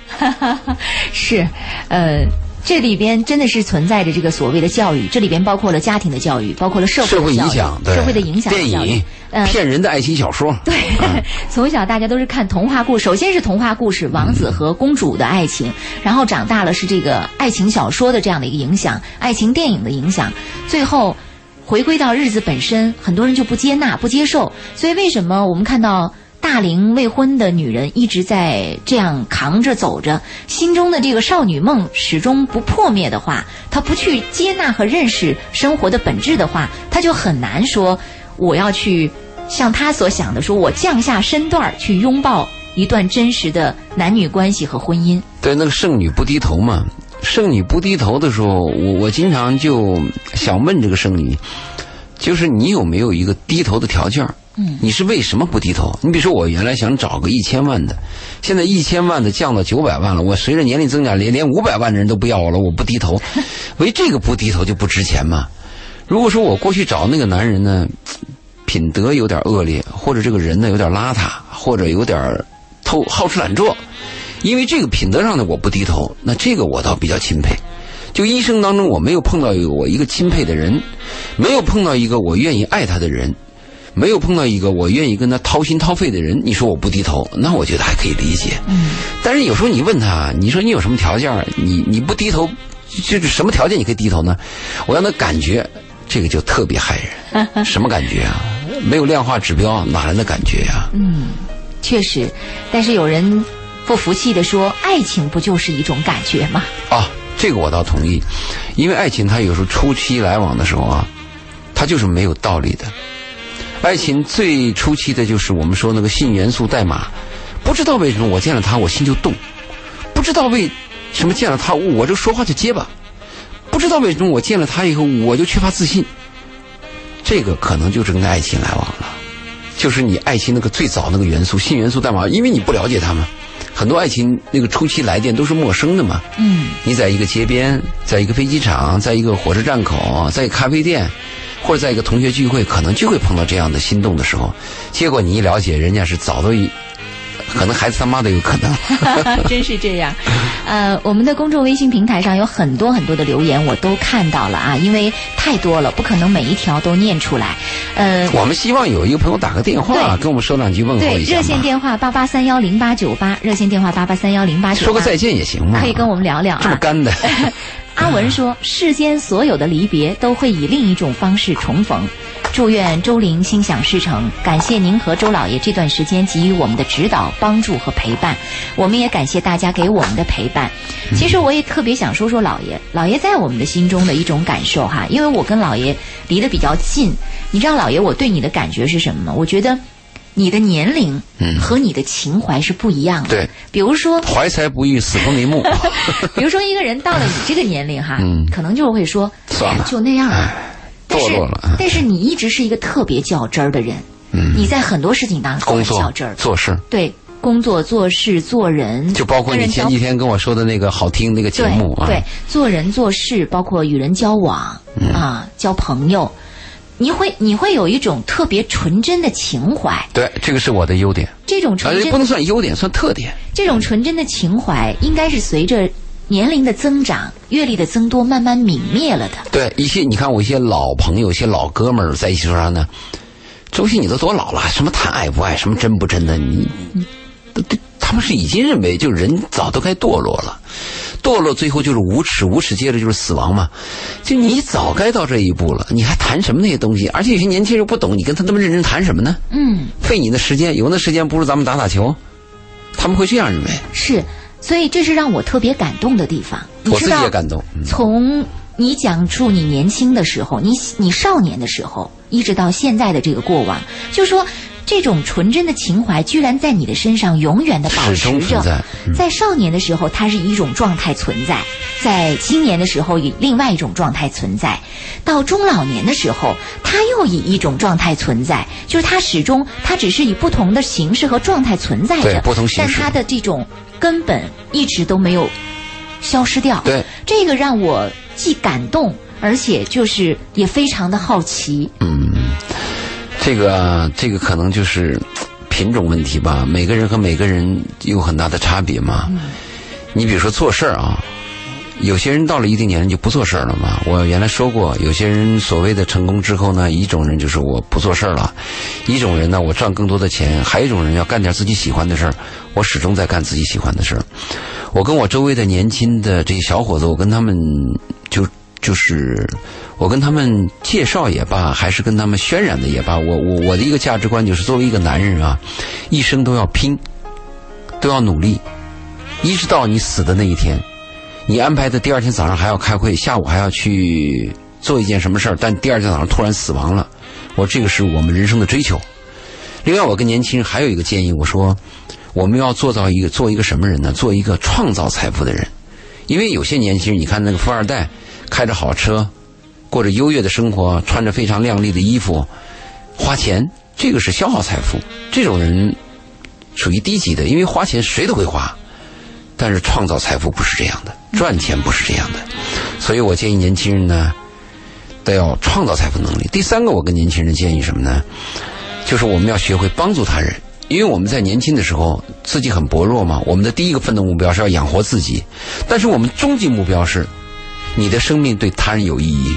B: 是，呃。这里边真的是存在着这个所谓的教育，这里边包括了家庭的教育，包括了社
C: 社会
B: 会的
C: 影响，
B: 社会的影响的
C: 电影，
B: 呃，
C: 骗人的爱情小说，
B: 对，从小大家都是看童话故事，首先是童话故事，王子和公主的爱情，然后长大了是这个爱情小说的这样的一个影响，爱情电影的影响，最后回归到日子本身，很多人就不接纳、不接受。所以为什么我们看到大龄未婚的女人一直在这样扛着走着，心中的这个少女梦始终不破灭的话，她不去接纳和认识生活的本质的话，她就很难说我要去像她所想的，说我降下身段去拥抱一段真实的男女关系和婚姻。
C: 对，那个剩女不低头嘛。剩女不低头的时候，我我经常就想问这个剩女，就是你有没有一个低头的条件儿？
B: 嗯，
C: 你是为什么不低头？你比如说，我原来想找个一千万的，现在一千万的降到九百万了，我随着年龄增长，连连五百万的人都不要我了，我不低头，为这个不低头就不值钱嘛？如果说我过去找那个男人呢，品德有点恶劣，或者这个人呢有点邋遢，或者有点偷好吃懒做，因为这个品德上的我不低头，那这个我倒比较钦佩。就一生当中我没有碰到一个我一个钦佩的人，没有碰到一个我愿意爱他的人，没有碰到一个我愿意跟他掏心掏肺的人。你说我不低头，那我觉得还可以理解。
B: 嗯，
C: 但是有时候你问他，你说你有什么条件？你你不低头，就是什么条件你可以低头呢？我让他感觉，这个就特别害人。什么感觉啊？没有量化指标，哪来的感觉呀、
B: 嗯，确实，但是有人不服气的说，爱情不就是一种感觉吗？
C: 啊，这个我倒同意，因为爱情它有时候初期来往的时候啊，它就是没有道理的。爱情最初期的就是我们说那个性元素代码，不知道为什么我见了他我心就动，不知道为什么见了他我就说话就结巴，不知道为什么我见了他以后我就缺乏自信，这个可能就是跟爱情来往了，就是你爱情那个最早那个元素性元素代码，因为你不了解他们，很多爱情那个初期来电都是陌生的嘛，
B: 嗯，
C: 你在一个街边，在一个飞机场，在一个火车站口，在咖啡店，或者在一个同学聚会，可能就会碰到这样的心动的时候。结果你一了解，人家是早都一，可能孩子他妈都有可能。
B: 真是这样。呃，我们的公众微信平台上有很多很多的留言，我都看到了啊，因为太多了，不可能每一条都念出来。呃，
C: 我们希望有一个朋友打个电话，跟我们说两句问候，一下
B: 热线，电话八八三幺零八九八，热线电话八八三幺零八九八，
C: 说个再见也行嘛。
B: 可以跟我们聊聊啊。
C: 这么干的
B: 阿文说：“世间所有的离别都会以另一种方式重逢。祝愿周玲心想事成，感谢您和周老爷这段时间给予我们的指导、帮助和陪伴。我们也感谢大家给我们的陪伴。其实我也特别想说说老爷，老爷在我们的心中的一种感受哈，因为我跟老爷离得比较近。你知道老爷我对你的感觉是什么吗？我觉得你的年龄
C: 嗯。
B: 和你的情怀是不一样的。
C: 对，
B: 比如说
C: 怀才不遇，死风铃木。
B: 比如说一个人到了你这个年龄哈，
C: 嗯。
B: 可能就会说，
C: 算了。
B: 哎就那样了。但是
C: 堕落了嗯
B: 但是你一直是一个特别较真儿的人，
C: 嗯。
B: 你在很多事情当中都
C: 工作
B: 较真儿，
C: 做事，
B: 对工作、做事、做人，
C: 就包括你前几天跟我说的那个好听那个节目啊，
B: 对，做人做事，包括与人交往、
C: 嗯。
B: 啊，交朋友，你会你会有一种特别纯真的情怀，
C: 对，这个是我的优点，
B: 这种纯真
C: 不能算优点，算特点。
B: 这种纯真的情怀，应该是随着年龄的增长、阅历的增多，慢慢泯灭了的。
C: 对一些你看我一些老朋友、一些老哥们儿在一起说啥呢？周迅，你都多老了，什么谈爱不爱，什么真不真的，你他们是已经认为，就人早都该堕落了，堕落最后就是无耻，无耻接着就是死亡嘛。就你早该到这一步了，你还谈什么那些东西？而且有些年轻人不懂，你跟他那么认真谈什么呢？
B: 嗯，
C: 费你的时间，有那时间不如咱们打打球。他们会这样认为，
B: 是，所以这是让我特别感动的地方。你
C: 我自己也感动。嗯
B: 从你讲述你年轻的时候，你你少年的时候，一直到现在的这个过往，就说这种纯真的情怀，居然在你的身上永远的保持着。
C: 在。嗯
B: 在少年的时候，它是以一种状态存在；在青年的时候，以另外一种状态存在；到中老年的时候，它又以一种状态存在。就是它始终，它只是以不同的形式和状态存在着，
C: 不同形式
B: 但它的这种根本一直都没有消失掉。
C: 对，
B: 这个让我既感动，而且就是也非常的好奇。
C: 嗯，这个这个可能就是品种问题吧，每个人和每个人有很大的差别嘛。你比如说做事儿啊，有些人到了一定年龄就不做事儿了嘛。我原来说过，有些人所谓的成功之后呢，一种人就是我不做事儿了，一种人呢我赚更多的钱，还有一种人要干点自己喜欢的事儿。我始终在干自己喜欢的事儿。我跟我周围的年轻的这些小伙子，我跟他们就就是我跟他们介绍也罢，还是跟他们渲染的也罢，我我我的一个价值观就是，作为一个男人啊，一生都要拼，都要努力，一直到你死的那一天。你安排的第二天早上还要开会，下午还要去做一件什么事儿，但第二天早上突然死亡了，我这个是我们人生的追求。另外，我跟年轻人还有一个建议，我说我们要做到一个做一个什么人呢？做一个创造财富的人。因为有些年轻人，你看那个富二代，开着好车，过着优越的生活，穿着非常靓丽的衣服，花钱，这个是消耗财富。这种人属于低级的，因为花钱谁都会花，但是创造财富不是这样的，赚钱不是这样的。所以我建议年轻人呢，都要创造财富能力。第三个，我跟年轻人建议什么呢？就是我们要学会帮助他人，因为我们在年轻的时候自己很薄弱嘛。我们的第一个奋斗目标是要养活自己，但是我们终极目标是，你的生命对他人有意义，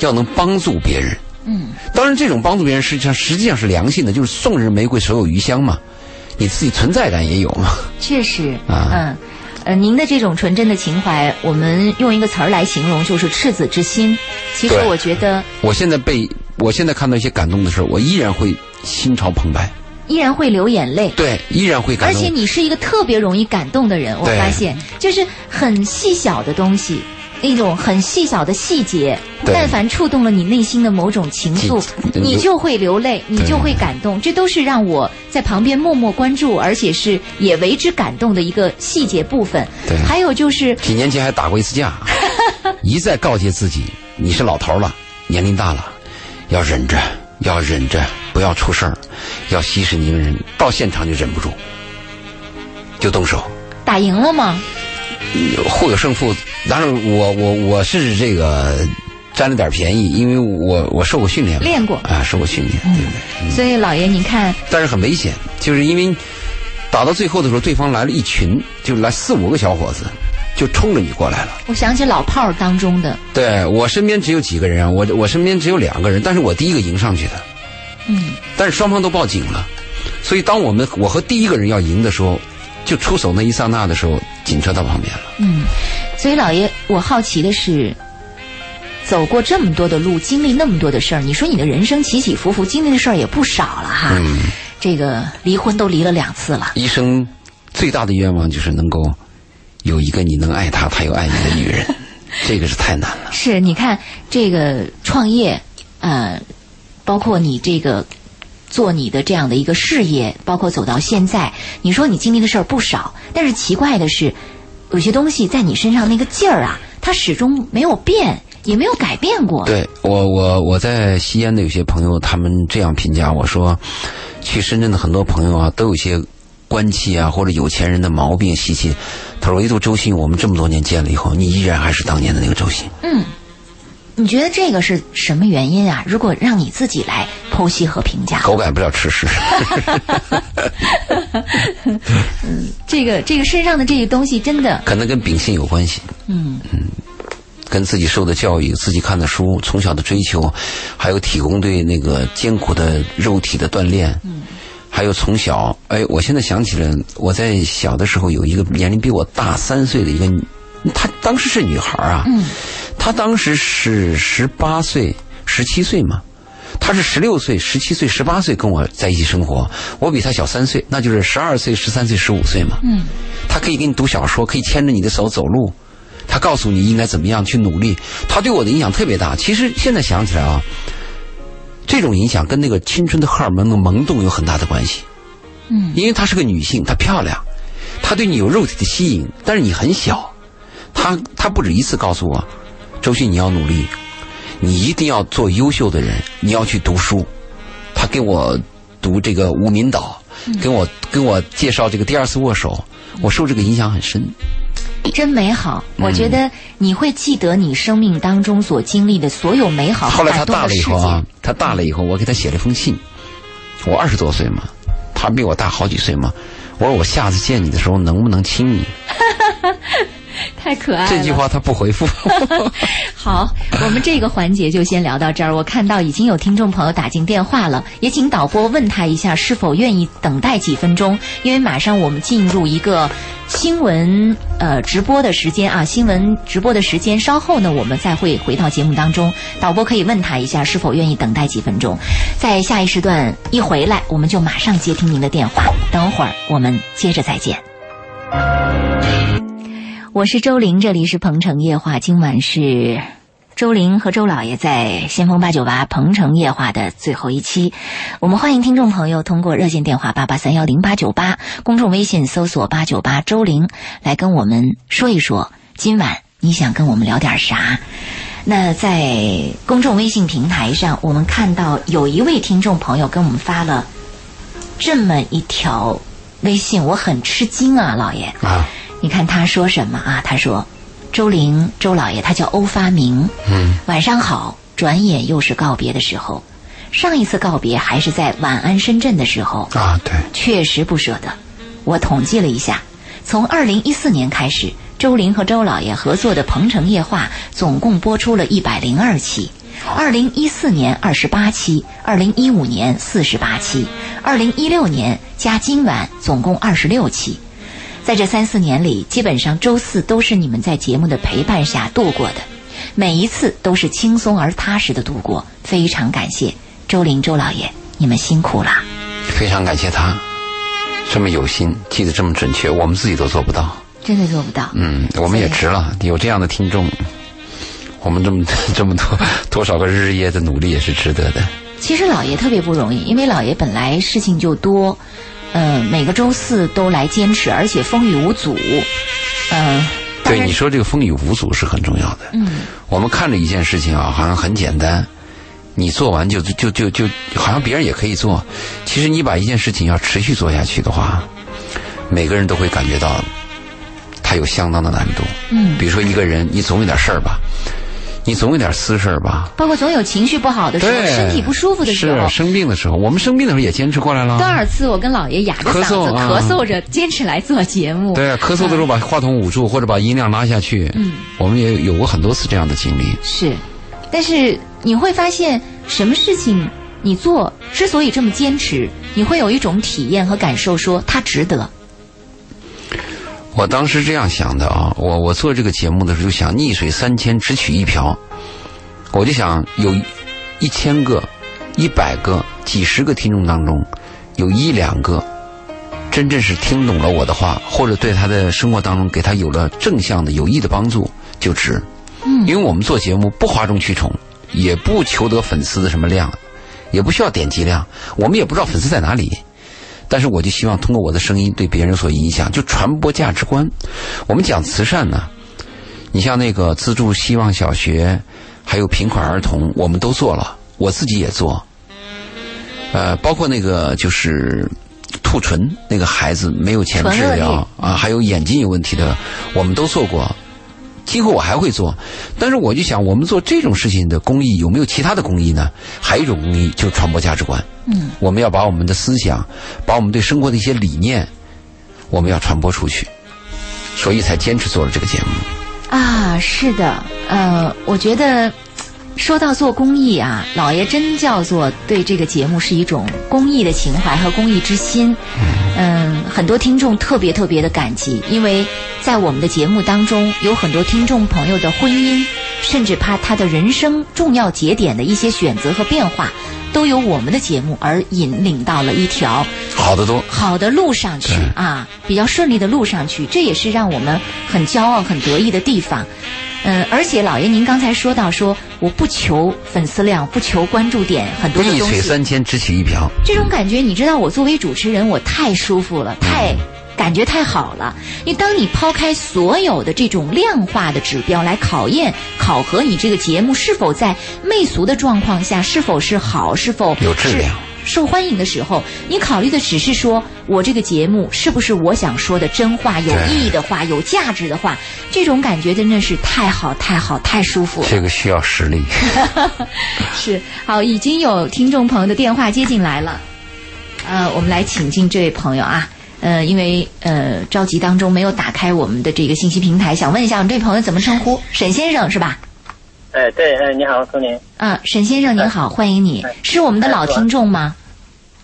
C: 要能帮助别人。
B: 嗯，
C: 当然，这种帮助别人实际上实际上是良性的，就是送人玫瑰手有余香嘛，你自己存在感也有嘛。
B: 确实，
C: 啊
B: 嗯，呃，您的这种纯真的情怀，我们用一个词儿来形容，就是赤子之心。其实我觉得
C: 我现在被我现在看到一些感动的事儿，我依然会心潮澎湃，
B: 依然会流眼泪。
C: 对，依然会感动。
B: 而且你是一个特别容易感动的人，我发现，就是很细小的东西，那种很细小的细节，但凡触动了你内心的某种情愫，你就会流泪，你就会感动。这都是让我在旁边默默关注，而且是也为之感动的一个细节部分。
C: 对
B: 还有就是，
C: 几年前还打过一次架，一再告诫自己，你是老头了，年龄大了，要忍着，要忍着，不要出事儿，要息事宁人。到现场就忍不住，就动手，
B: 打赢了吗？
C: 互有胜负。当然我，我我是这个占了点便宜，因为我我受过训练，
B: 练过
C: 啊，受过训练，对不对？
B: 所以老爷，您看，
C: 但是很危险，就是因为打到最后的时候，对方来了一群，就来四五个小伙子，就冲着你过来了。
B: 我想起老炮儿当中的，
C: 对我身边只有几个人啊，我我身边只有两个人，但是我第一个迎上去的，
B: 嗯，
C: 但是双方都报警了，所以当我们我和第一个人要赢的时候，就出手那一刹那的时候，警车到旁边了。
B: 嗯，所以老爷，我好奇的是，走过这么多的路，经历那么多的事儿，你说你的人生起起伏伏，经历的事儿也不少了哈。
C: 嗯，
B: 这个离婚都离了两次了，
C: 一生最大的愿望就是能够有一个你能爱他，他又爱你的女人，这个是太难了。
B: 是你看这个创业，呃，包括你这个做你的这样的一个事业，包括走到现在，你说你经历的事儿不少，但是奇怪的是，有些东西在你身上那个劲儿啊，它始终没有变，也没有改变过。
C: 对我，我我在西安的有些朋友，他们这样评价我说，去深圳的很多朋友啊，都有些官气啊或者有钱人的毛病习气。他说，唯独周迅，我们这么多年见了以后，你依然还是当年的那个周迅。
B: 嗯，你觉得这个是什么原因啊？如果让你自己来剖析和评价，
C: 狗改不了吃屎。
B: 嗯这个这个身上的这些东西真的，
C: 可能跟秉性有关系，
B: 嗯嗯
C: 跟自己受的教育、自己看的书、从小的追求，还有体工对那个艰苦的肉体的锻炼，
B: 嗯，
C: 还有从小，哎，我现在想起来，我在小的时候有一个年龄比我大三岁的一个女，她当时是女孩啊，
B: 嗯，
C: 她当时是十八岁、十七岁嘛。她是十六岁、十七岁、十八岁跟我在一起生活，我比她小三岁，那就是十二岁、十三岁、十五岁嘛。
B: 嗯，
C: 他可以给你读小说，可以牵着你的手走路，她告诉你应该怎么样去努力。她对我的影响特别大。其实现在想起来啊，这种影响跟那个青春的荷尔蒙的萌动有很大的关系。
B: 嗯，
C: 因为她是个女性，她漂亮，她对你有肉体的吸引，但是你很小。她她不止一次告诉我，周迅你要努力，你一定要做优秀的人，你要去读书。他给我读这个《无名岛》，跟我跟我介绍这个第二次握手，我受这个影响很深。
B: 真美好。
C: 嗯
B: 我觉得你会记得你生命当中所经历的所有美好
C: 后来他大了以后啊。，他大了以后，我给他写了封信。我二十多岁嘛，他比我大好几岁嘛。我说我下次见你的时候能不能亲你？
B: 太可爱了。
C: 这句话他不回复。
B: 好，我们这个环节就先聊到这儿。我看到已经有听众朋友打进电话了，也请导播问他一下是否愿意等待几分钟，因为马上我们进入一个新闻呃直播的时间啊，新闻直播的时间。稍后呢，我们再会回到节目当中，导播可以问他一下是否愿意等待几分钟。在下一时段一回来，我们就马上接听您的电话。等会儿我们接着再见。我是周玲，这里是鹏城夜话，今晚是周玲和周老爷在先锋八九八鹏城夜话的最后一期。我们欢迎听众朋友通过热线电话八八三幺零八九八，公众微信搜索八九八周玲来跟我们说一说，今晚你想跟我们聊点啥？那在公众微信平台上，我们看到有一位听众朋友跟我们发了这么一条微信，我很吃惊啊，老爷。
C: 啊，
B: 你看他说什么啊？他说：“周玲，周老爷，他叫欧发明。
C: 嗯，
B: 晚上好。转眼又是告别的时候，上一次告别还是在晚安深圳的时候，
C: 啊，对，
B: 确实不舍得。我统计了一下，从二零一四年开始，周玲和周老爷合作的《鹏城夜话》总共播出了一百零二期。二零一四年二十八期，二零一五年四十八期，二零一六年加今晚总共二十六期。在这三四年里，基本上周四都是你们在节目的陪伴下度过的，每一次都是轻松而踏实的度过，非常感谢周玲、周老爷，你们辛苦了。
C: 非常感谢他这么有心，记得这么准确，我们自己都做不到。
B: 真的做不到。
C: 嗯，我们也值了，有这样的听众，我们这么 这么多多少个日夜的努力也是值得的。
B: 其实老爷特别不容易，因为老爷本来事情就多，呃，每个周四都来坚持，而且风雨无阻，嗯、
C: 对你说这个风雨无阻是很重要的。
B: 嗯，
C: 我们看着一件事情啊，好像很简单，你做完就就就就好像别人也可以做。其实你把一件事情要持续做下去的话，每个人都会感觉到它有相当的难度。
B: 嗯，
C: 比如说一个人，你总有点事儿吧，你总有点私事儿吧。
B: 包括总有情绪不好的时候，身体不舒服的时候
C: 是。生病的时候，我们生病的时候也坚持过来了。
B: 多少次我跟老爷哑着嗓子
C: 咳嗽啊
B: 咳嗽着，坚持来做节目。
C: 对，咳嗽的时候把话筒捂住，或者把音量拉下去。
B: 嗯，
C: 我们也有过很多次这样的经历。
B: 是，但是你会发现，什么事情你做之所以这么坚持，你会有一种体验和感受，说它值得。
C: 我当时这样想的啊，我我做这个节目的时候就想逆水三千只取一瓢，我就想有一千个、一百个、几十个听众当中，有一两个真正是听懂了我的话，或者对他的生活当中给他有了正向的有益的帮助，就值。
B: 嗯
C: 因为我们做节目不哗众取宠，也不求得粉丝的什么量，也不需要点击量，我们也不知道粉丝在哪里。但是我就希望通过我的声音对别人有所影响，就传播价值观。我们讲慈善呢，你像那个资助希望小学，还有贫困儿童，我们都做了，我自己也做。呃，包括那个就是兔唇那个孩子没有钱治疗啊，还有眼睛有问题的，我们都做过。今后我还会做，但是我就想，我们做这种事情的公益有没有其他的公益呢？还有一种公益就是传播价值观。
B: 嗯，
C: 我们要把我们的思想，把我们对生活的一些理念，我们要传播出去，所以才坚持做了这个节目。
B: 啊，是的，呃，我觉得说到做公益啊，老爷真叫做对这个节目是一种公益的情怀和公益之心。嗯，很多听众特别特别的感激，因为在我们的节目当中，有很多听众朋友的婚姻，甚至怕他的人生重要节点的一些选择和变化，都由我们的节目而引领到了一条
C: 好的多，
B: 好的路上去啊，比较顺利的路上去，这也是让我们很骄傲、很得意的地方。嗯，而且老爷，您刚才说到说，我不求粉丝量，不求关注点，很多的东西，
C: 三千只取一瓢。
B: 这种感觉，你知道，我作为主持人，我太舒服了，太。感觉太好了，因为当你抛开所有的这种量化的指标来考验、考核你这个节目是否在媚俗的状况下是否是好，是否
C: 有质量
B: 受欢迎的时候，你考虑的只是说我这个节目是不是我想说的真话、有意义的话、有价值的话，这种感觉真的是太好、太好、太舒服了。
C: 这个需要实力。
B: 是好，已经有听众朋友的电话接进来了，呃，我们来请进这位朋友啊。呃，因为呃着急当中没有打开我们的这个信息平台，想问一下我们这位朋友怎么称呼？沈先生是吧？
D: 哎，对，哎，你好，苏宁。
B: 嗯，沈先生您好，欢迎你，是我们的老听众吗？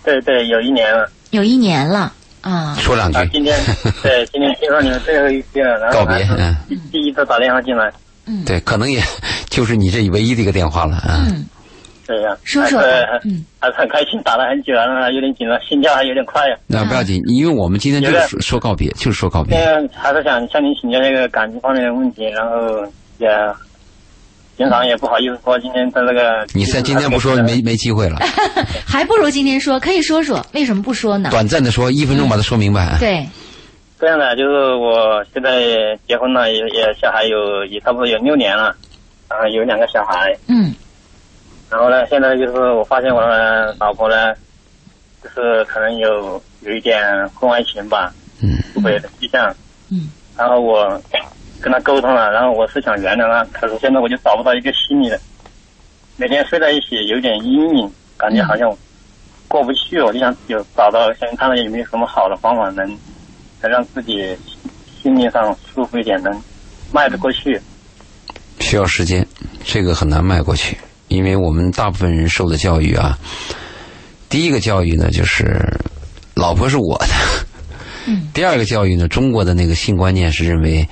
D: 对对，有一年了。
B: 有一年了啊。
C: 说两句。
D: 今天 对，今天听说你们最后一期了，然后
C: 告别，嗯，
D: 第一次打电话进来。
B: 嗯。
C: 对，可能也 就是你这唯一的一个电话了啊。
B: 嗯。
D: 对呀。
B: 说说。
D: 嗯。还是很开心，打了很久了，有点紧张，心跳还有点快呀。
C: 那不要紧，因为我们今天就是说说告别，就是说告别。
D: 嗯，还是想向您请教一个感情方面的问题，然后也。平常也不好意思说，今天在那个
C: 你在今天不说没没机会了，
B: 还不如今天说，可以说说为什么不说呢？
C: 短暂的说，一分钟把它说明白。
B: 对，
D: 这样的就是我现在结婚了，也也小孩有也差不多有六年了，啊，有两个小孩。
B: 嗯。
D: 然后呢，现在就是我发现我的老婆呢，就是可能有有一点婚外情吧，
C: 嗯，
D: 出轨的迹象。
B: 嗯。
D: 然后我。跟他沟通了，然后我是想原谅他，可是现在我就找不到一个心理的，每天睡在一起有点阴影，感觉好像过不去，我就想有找到，想看看有没有什么好的方法能能让自己心理上舒服一点，能迈得过去。
C: 需要时间，这个很难迈过去，因为我们大部分人受的教育啊，第一个教育呢就是老婆是我的，
B: 嗯，
C: 第二个教育呢，中国的那个性观念是认为。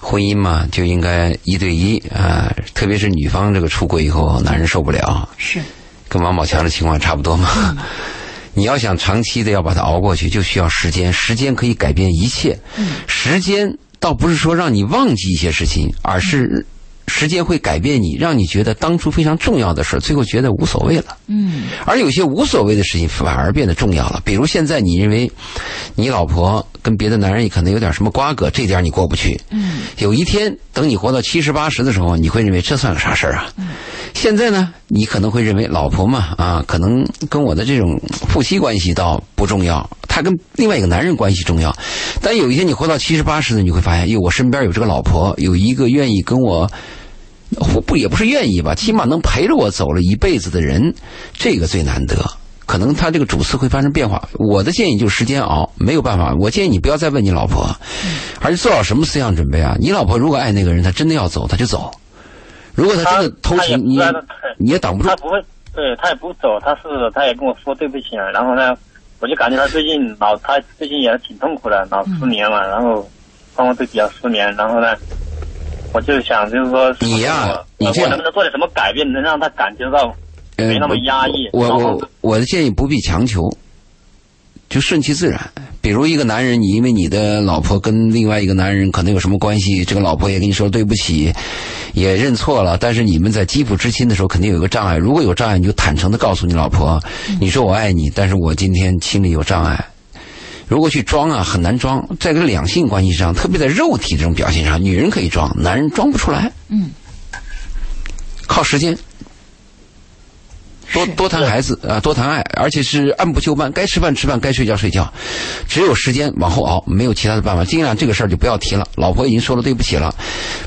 C: 婚姻嘛，就应该一对一啊，特别是女方这个出轨以后，男人受不了。
B: 是，
C: 跟王宝强的情况差不多嘛。你要想长期的要把它熬过去，就需要时间。时间可以改变一切。时间倒不是说让你忘记一些事情，而是。时间会改变你，让你觉得当初非常重要的事最后觉得无所谓了。
B: 嗯，
C: 而有些无所谓的事情反而变得重要了。比如现在你认为，你老婆跟别的男人可能有点什么瓜葛，这点你过不去。
B: 嗯，
C: 有一天等你活到七十八十的时候，你会认为这算个啥事儿啊？
B: 嗯，
C: 现在呢，你可能会认为老婆嘛啊，可能跟我的这种夫妻关系倒不重要，她跟另外一个男人关系重要。但有一天你活到七十八十的，你会发现，哟，我身边有这个老婆，有一个愿意跟我。不也不是愿意吧，起码能陪着我走了一辈子的人，这个最难得。可能他这个主次会发生变化。我的建议就是时间熬，没有办法。我建议你不要再问你老婆，而且做好什么思想准备啊？你老婆如果爱那个人，她真的要走，她就走。如果她真的偷情，你你也挡不住。
D: 她不会，对她也不走，她是她也跟我说对不起了。然后呢，我就感觉她最近老，她最近也挺痛苦的，老失眠嘛，然后双方都比较失眠。然后呢。我就想，就是说，
C: 你呀，你这
D: 能不能做点什么改变，能让他感觉到没那么压抑？
C: 我我我的建议不必强求，就顺其自然。比如一个男人，你因为你的老婆跟另外一个男人可能有什么关系，这个老婆也跟你说对不起，也认错了，但是你们在肌肤之亲的时候肯定有个障碍。如果有障碍，你就坦诚的告诉你老婆，你说我爱你，但是我今天心里有障碍。如果去装啊，很难装。在个两性关系上，特别在肉体这种表现上，女人可以装，男人装不出来。
B: 嗯，
C: 靠时间。多多谈孩子啊，多谈爱，而且是按部就班，该吃饭吃饭，该睡觉睡觉，只有时间往后熬，没有其他的办法。尽量这个事儿就不要提了。老婆已经说了对不起了，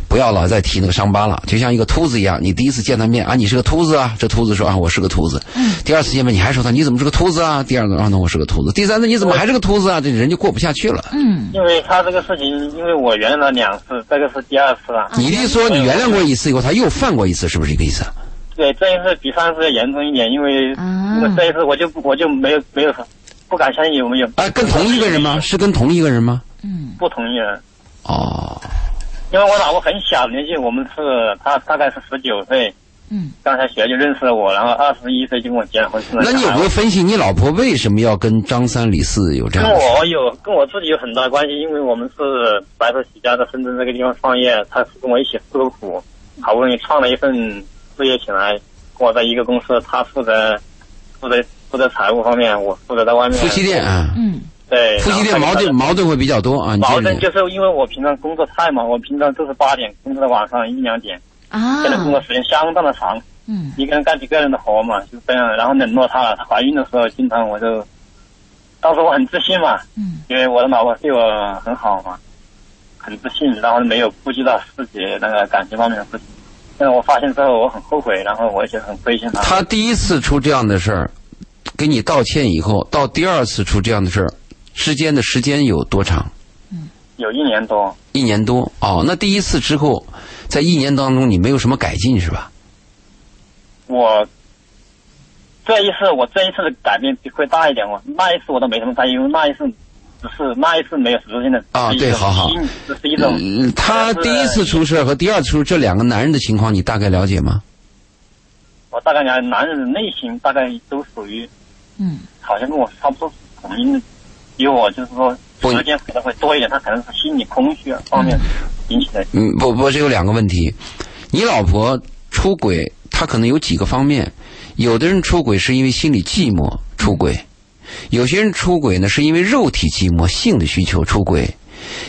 C: 不要老再提那个伤疤了。就像一个秃子一样，你第一次见他面啊，你是个秃子啊，这秃子说啊，我是个秃子。
B: 嗯。
C: 第二次见面你还说他你怎么是个秃子啊？第二个啊，那我是个秃子。第三次你怎么还是个秃子啊？这人就过不下去了。
B: 嗯。
D: 因为他这个事情，因为我原谅了两次，这个是第二次了。
C: 你的意思说你原谅过一次以后，他又犯过一次，是不是这个意思？
D: 对，这一次比上次要严重一点，因为我这一次我就我就没有没有不敢相信有没有。
C: 哎，跟同一个人吗？是跟同一个人吗？
B: 嗯，
D: 不同一人。
C: 哦。
D: 因为我老婆很小年纪，我们是她大概是十九岁，
B: 嗯，
D: 刚才学就认识了我，然后二十一岁就跟我结婚。
C: 那你有没有分析你老婆为什么要跟张三李四有这样？
D: 跟我有跟我自己有很大关系，因为我们是白手起家在深圳这个地方创业，他是跟我一起受苦，好不容易创了一份。事业起来，跟我在一个公司，他负责负责负责财务方面，我负责在外面。
C: 夫妻店啊，
B: 嗯，
D: 对。
C: 夫妻店矛盾矛盾会比较多啊。
D: 矛盾就是因为我平常工作太忙，我平常都是八点工作到晚上一两点，
B: 啊，
D: 现在工作时间相当的长。
B: 嗯
D: 一个人干几个人的活嘛，就这样，然后冷落她了。她怀孕的时候，经常我就，当时我很自信嘛，
B: 嗯
D: 因为我的老婆对我很好嘛，很自信，然后没有顾及到自己那个感情方面的事情。但是我发现之后，我很后悔，然后我也觉得很亏欠他。
C: 他第一次出这样的事儿，给你道歉以后，到第二次出这样的事儿之间的时间有多长？
D: 有一年多，
C: 一年多哦。那第一次之后，在一年当中你没有什么改进是吧？
D: 我这一次我这一次的改变会大一点。我那一次我都没什么在意，因为那一次只是那一次没有实质性的
C: 啊对好好
D: 心这是一种。
C: 嗯，他第一次出事儿和第二次出事这两个男人的情况，你大概了解吗？
D: 我大概了解，男人的内心大概都属于，
B: 嗯
D: 好像跟我差不多同龄的，比我就是说时间可能会多一点，他可能是心理空虚方面引起的。
C: 嗯，不不，这有两个问题。你老婆出轨，她可能有几个方面。有的人出轨是因为心里寂寞出轨，有些人出轨呢是因为肉体寂寞、性的需求出轨，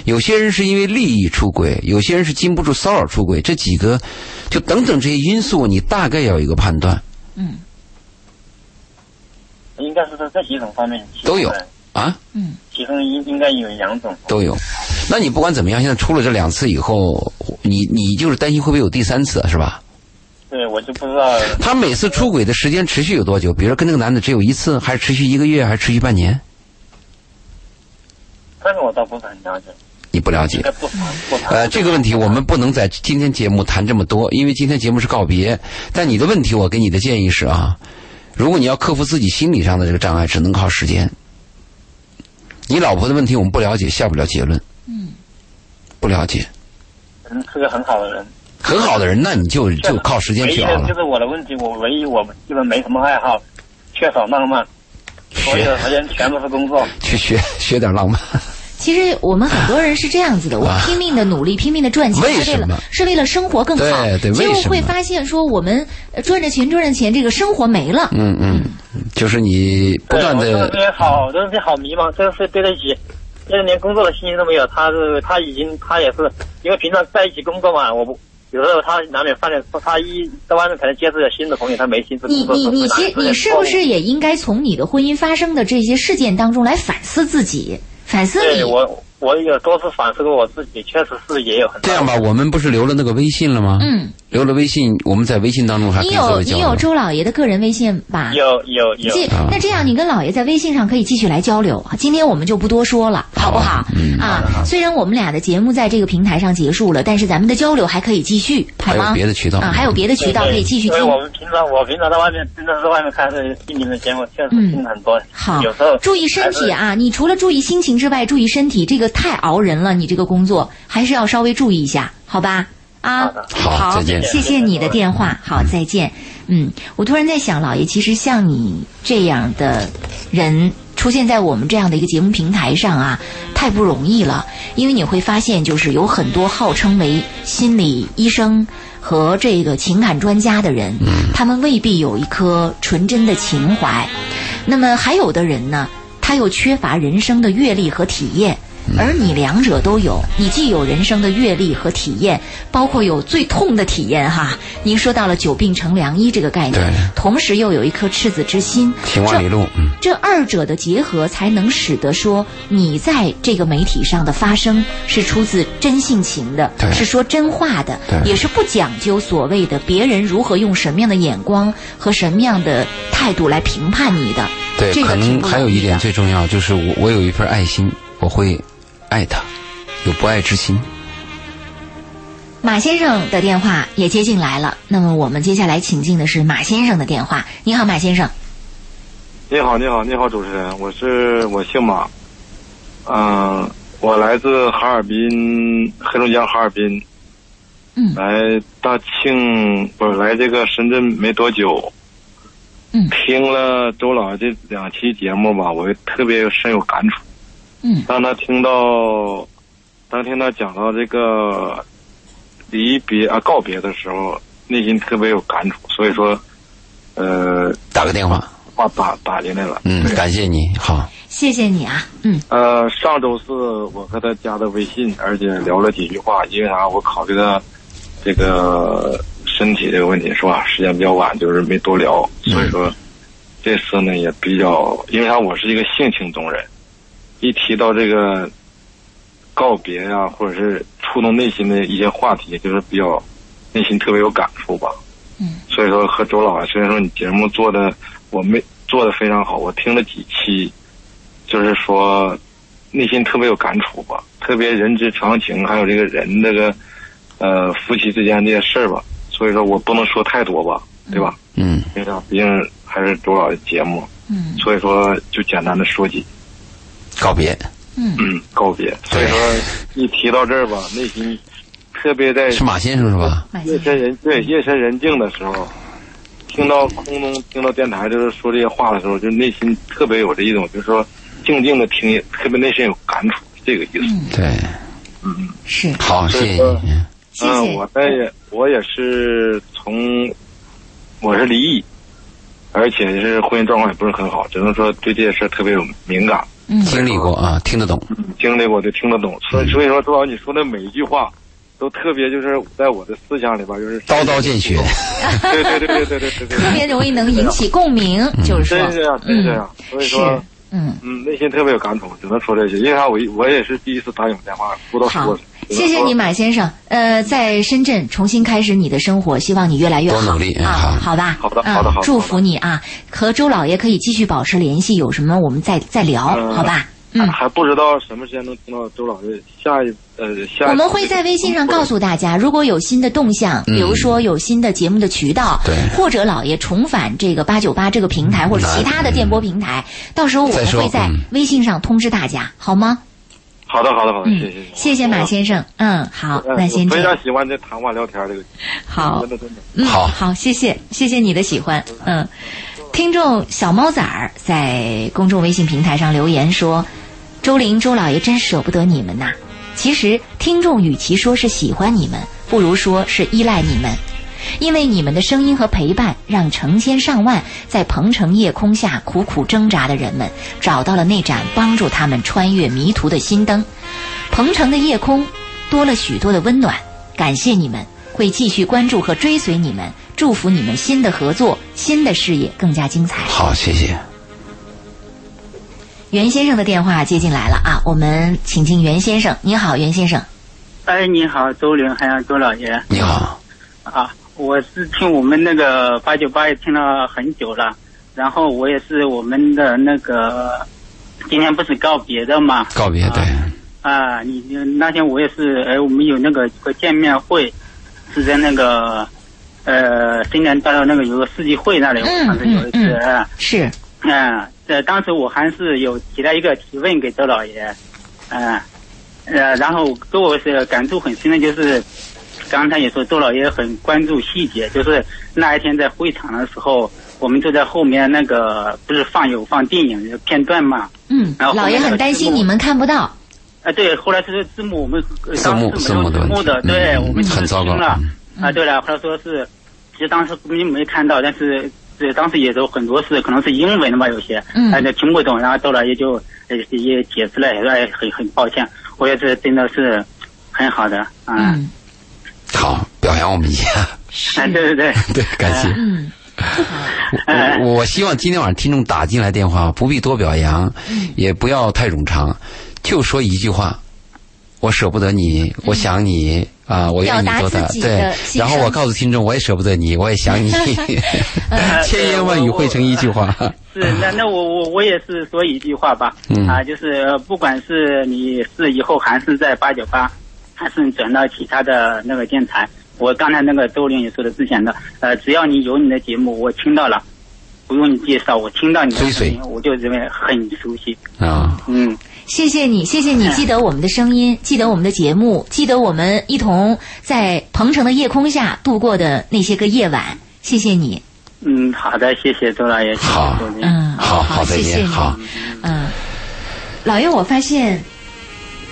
C: 有些人是因为利益出轨，有些人是禁不住骚扰出轨。这几个，就等等这些因素，你大概要有一个判断
B: 嗯
D: 应该是在这几种方面
C: 都有啊，
B: 嗯
D: 其中应应该有两种。
C: 都有。那你不管怎么样，现在出了这两次以后，你你就是担心会不会有第三次，是吧？
D: 对，我就不知道，
C: 他每次出轨的时间持续有多久？比如说跟那个男的只有一次，还是持续一个月，还是持续半年？
D: 这个我倒不是很了解，
C: 你不了解。呃，这个问题我们不能在今天节目谈这么多，因为今天节目是告别。但你的问题，我给你的建议是啊，如果你要克服自己心理上的这个障碍，只能靠时间。你老婆的问题我们不了解，下不了结论。
B: 嗯
C: 不了解，
D: 嗯，是个很好的人。
C: 很好的人，那你就就靠时间
D: 唯
C: 去熬了。
D: 就是我的问题，我唯一我基本没什么爱好，缺少浪漫，所有的时间全部是工作。
C: 去学学点浪漫。
B: 其实我们很多人是这样子的，我拼命的努力，拼命的赚钱，是为了是为了生活更好。
C: 对对
B: 结果
C: 为什么
B: 会发现说，我们呃赚着钱赚着钱，这个生活没了。
C: 嗯嗯，就是你不断的
D: 这个人好，这个人好迷茫，这个是对得起，就是连工作的心情都没有。他是他已经他也是，因为平常在一起工作嘛，我不有时候他难免犯点错，他一在外面可能接触了新的朋友，他没心思
B: 你。你你其你是不是也应该从你的婚姻发生的这些事件当中来反思自己，反思你
D: 对我我有多次反思过我自己，确实是也有很大
C: 这样吧，我们不是留了那个微信了吗？
B: 嗯，
C: 留了微信，我们在微信当中还可
B: 你有你有。周老爷的个人微信吧？
D: 有有有
B: 这那这样，你跟老爷在微信上可以继续来交流。今天我们就不多说了，好不好？
C: 嗯
B: 啊，虽然我们俩的节目在这个平台上结束了，但是咱们的交流还可以继续，好
C: 还有
B: 吗？
C: 别的渠道
B: 啊，还有别的渠道可以继续听
D: 因为。我们平常我平常在外面真的是外面看这些心灵的节目，确实听很多。
B: 嗯好
D: 有时候，
B: 注意身体。啊！你除了注意心情之外，注意身体，这个太熬人了。你这个工作还是要稍微注意一下，好吧？啊
D: 好，
C: 好再见
B: 谢谢你的电话，好，再见。嗯，我突然在想，老爷，其实像你这样的人出现在我们这样的一个节目平台上啊，太不容易了。因为你会发现，就是有很多号称为心理医生和这个情感专家的人，他们未必有一颗纯真的情怀。那么还有的人呢，他又缺乏人生的阅历和体验。而你两者都有，你既有人生的阅历和体验，包括有最痛的体验哈。您说到了久病成良医这个概念，同时又有一颗赤子之心，
C: 行万里路，嗯，
B: 这二者的结合，才能使得说你在这个媒体上的发声是出自真性情的，是说真话的，也是不讲究所谓的别人如何用什么样的眼光和什么样的态度来评判你的。
C: 对，可
B: 这个挺
C: 能还有一点最重要，就是我我有一份爱心，我会爱他，有不爱之心。
B: 马先生的电话也接进来了，那么我们接下来请进的是马先生的电话。你好，马先生。
E: 你好，你好，你好，主持人，我是我姓马，嗯、我来自哈尔滨，黑龙江哈尔滨，
B: 嗯
E: 来大庆不是来这个深圳没多久，
B: 嗯
E: 听了周老这两期节目吧，我特别深有感触。
B: 嗯
E: 当他听到，当听他讲到这个离别啊告别的时候，内心特别有感触，所以说，呃，
C: 打个电话，
E: 话打打进来了。
C: 嗯，感谢你，好，
B: 谢谢你啊，嗯
E: 呃，上周四我和他加的微信，而且聊了几句话，因为啥？我考虑到这个身体这个问题是吧？时间比较晚，就是没多聊，所以说这次呢也比较，因为啥？我是一个性情中人，一提到这个告别呀、或者是触动内心的一些话题，就是比较内心特别有感触吧。
B: 嗯，
E: 所以说和周老师，虽然说你节目做的我没做的非常好，我听了几期，就是说内心特别有感触吧，特别人之常情，还有这个人这个呃夫妻之间这些事儿吧。所以说我不能说太多吧，对吧？
C: 嗯
E: 因为？毕竟还是周老的节目，
B: 嗯
E: 所以说就简单的说几
C: 告别，
B: 嗯。
E: 嗯告别。所以说一提到这儿吧，内心特别在
C: 是马先生是吧？
E: 夜深人对夜深人静的时候，听到空中听到电台就是说这些话的时候，就内心特别有这一种就是说静静的听，特别内心有感触，这个意思。
C: 对，嗯。
B: 是。
C: 好，谢谢
E: 嗯，我在也我也是从我是离异，而且是婚姻状况也不是很好，只能说对这些事儿特别有敏感，
B: 嗯
C: 经历过啊，听得懂。
E: 经历过就听得懂。所以所以说，周老师你说的每一句话。都特别就是在我的思想里边，就是
C: 刀刀见血，
E: 对对对对对对对对，
B: 特别容易能引起共鸣，就是说
E: 真是这样，真是这样。所以说，
B: 嗯。
E: 嗯，内心特别有感触，只能说这些。因为啥？我我也是第一次打你们电话，不知道说什么。，
B: 谢谢你，马先生。呃，在深圳重新开始你的生活，希望你越来越好，
C: 多努力嗯
B: 啊，
C: 好
B: 好吧？
E: 好的
B: 嗯
E: 好的好的
B: 祝福你啊！和周老爷可以继续保持联系，有什么我们再再聊，
E: 嗯
B: 好吧？嗯，
E: 还不知道什么时间能听到周老师下一呃下一。
B: 我们会在微信上告诉大家，如果有新的动向，比如说有新的节目的渠道，
C: 对
B: 或者老爷重返这个八九八这个平台或者其他的电波平台，到时候我们会在
C: 嗯
B: 微信上通知大家，好吗？
E: 好的，好的，好的，
B: 嗯
E: 谢谢，
B: 谢谢马先生。嗯，好，
E: 嗯
B: 那先这样
E: 我非常。喜欢这谈话聊天这个，
B: 好
E: 真，的真的。
B: 嗯，
C: 好
B: 好，谢谢，谢谢你的喜欢。嗯，听众小猫崽儿在公众微信平台上留言说：“周玲、周老爷真舍不得你们呐。其实听众与其说是喜欢你们，不如说是依赖你们，因为你们的声音和陪伴，让成千上万在鹏城夜空下苦苦挣扎的人们找到了那盏帮助他们穿越迷途的心灯。鹏城的夜空多了许多的温暖，感谢你们，会继续关注和追随你们，祝福你们新的合作、新的事业更加精彩。
C: 好，谢谢。
B: 袁先生的电话接进来了啊，我们请进袁先生。你好，袁先生。
F: 哎，你好，周玲，还有周老爷
C: 你好，
F: 啊！我是听我们那个八九八也听了很久了，然后我也是我们的那个，今天不是告别的嘛？
C: 告别，对，
F: 啊，你你那天我也是，哎，我们有那个一个见面会，是在那个呃新年大道那个有个世纪会那里，
B: 嗯
F: 我当时有一次，
B: 是，
F: 嗯，这当时我还是有提了一个提问给周老爷，嗯，呃，然后给我是感触很深的，就是刚才也说周老爷很关注细节，就是那一天在会场的时候，我们就在后面那个不是放有放电影的片段嘛，
B: 嗯，
F: 然后
B: 老爷很担心你们看不到。
F: 啊，对，后来是字幕我们呃
C: 字幕
F: 当时没有字幕的，对、
C: 嗯
F: 我们
C: 很糟糕
F: 了。
C: 嗯
F: 啊，对了，后来说是，其实当时没没看到，但是这当时也有很多是可能是英文的嘛，有些，
B: 嗯
F: 听不懂，然后周老爷就也也解释了，也说哎很很抱歉，我也是真的是很好的啊，
B: 嗯，
C: 好，表扬我们一下，
F: 哎，对对对，
C: 对，感谢。
B: 嗯，
F: 哎
C: 我我希望今天晚上听众打进来电话，不必多表扬，也不要太冗长，就说一句话：我舍不得你，我想你啊，我愿意做的。对，然后我告诉听众，我也舍不得你，我也想你，千言万语汇成一句话。
F: 是，那那我我我也是说一句话吧，
C: 嗯。
F: 啊，就是呃不管是你是以后还是在八九八，还是转到其他的那个电台，我刚才那个周玲也说的之前的，呃，只要你有你的节目，我听到了，不用你介绍，我听到你的声音，我就认为很熟悉，
C: 啊，
F: 嗯，
B: 谢谢你，谢谢你记得我们的声音，记得我们的节目，记得我们一同在鹏城的夜空下度过的那些个夜晚。谢谢你，
F: 嗯，好的，谢谢周老爷，谢谢
C: 好。
F: 周玲，
B: 嗯，
C: 好好再
B: 谢谢你，
C: 见好。
B: 嗯，老爷，我发现，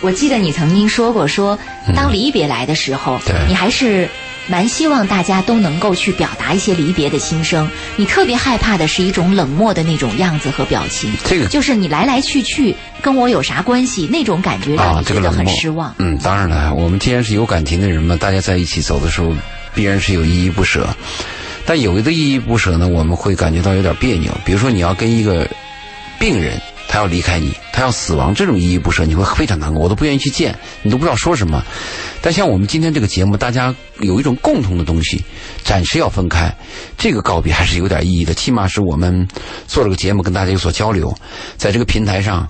B: 我记得你曾经说过，说当离别来的时候，
C: 对
B: 你还是蛮希望大家都能够去表达一些离别的心声。你特别害怕的是一种冷漠的那种样子和表情，
C: 这个
B: 就是你来来去去跟我有啥关系？那种感觉让
C: 啊
B: 你，觉得很失望。
C: 嗯，当然了，我们既然是有感情的人嘛，大家在一起走的时候，必然是有依依不舍。但有的依依不舍呢，我们会感觉到有点别扭。比如说，你要跟一个病人，他要离开你，他要死亡，这种依依不舍，你会非常难过，我都不愿意去见，你都不知道说什么。但像我们今天这个节目，大家有一种共同的东西，暂时要分开，这个告别还是有点意义的。起码是我们做了个节目，跟大家有所交流，在这个平台上。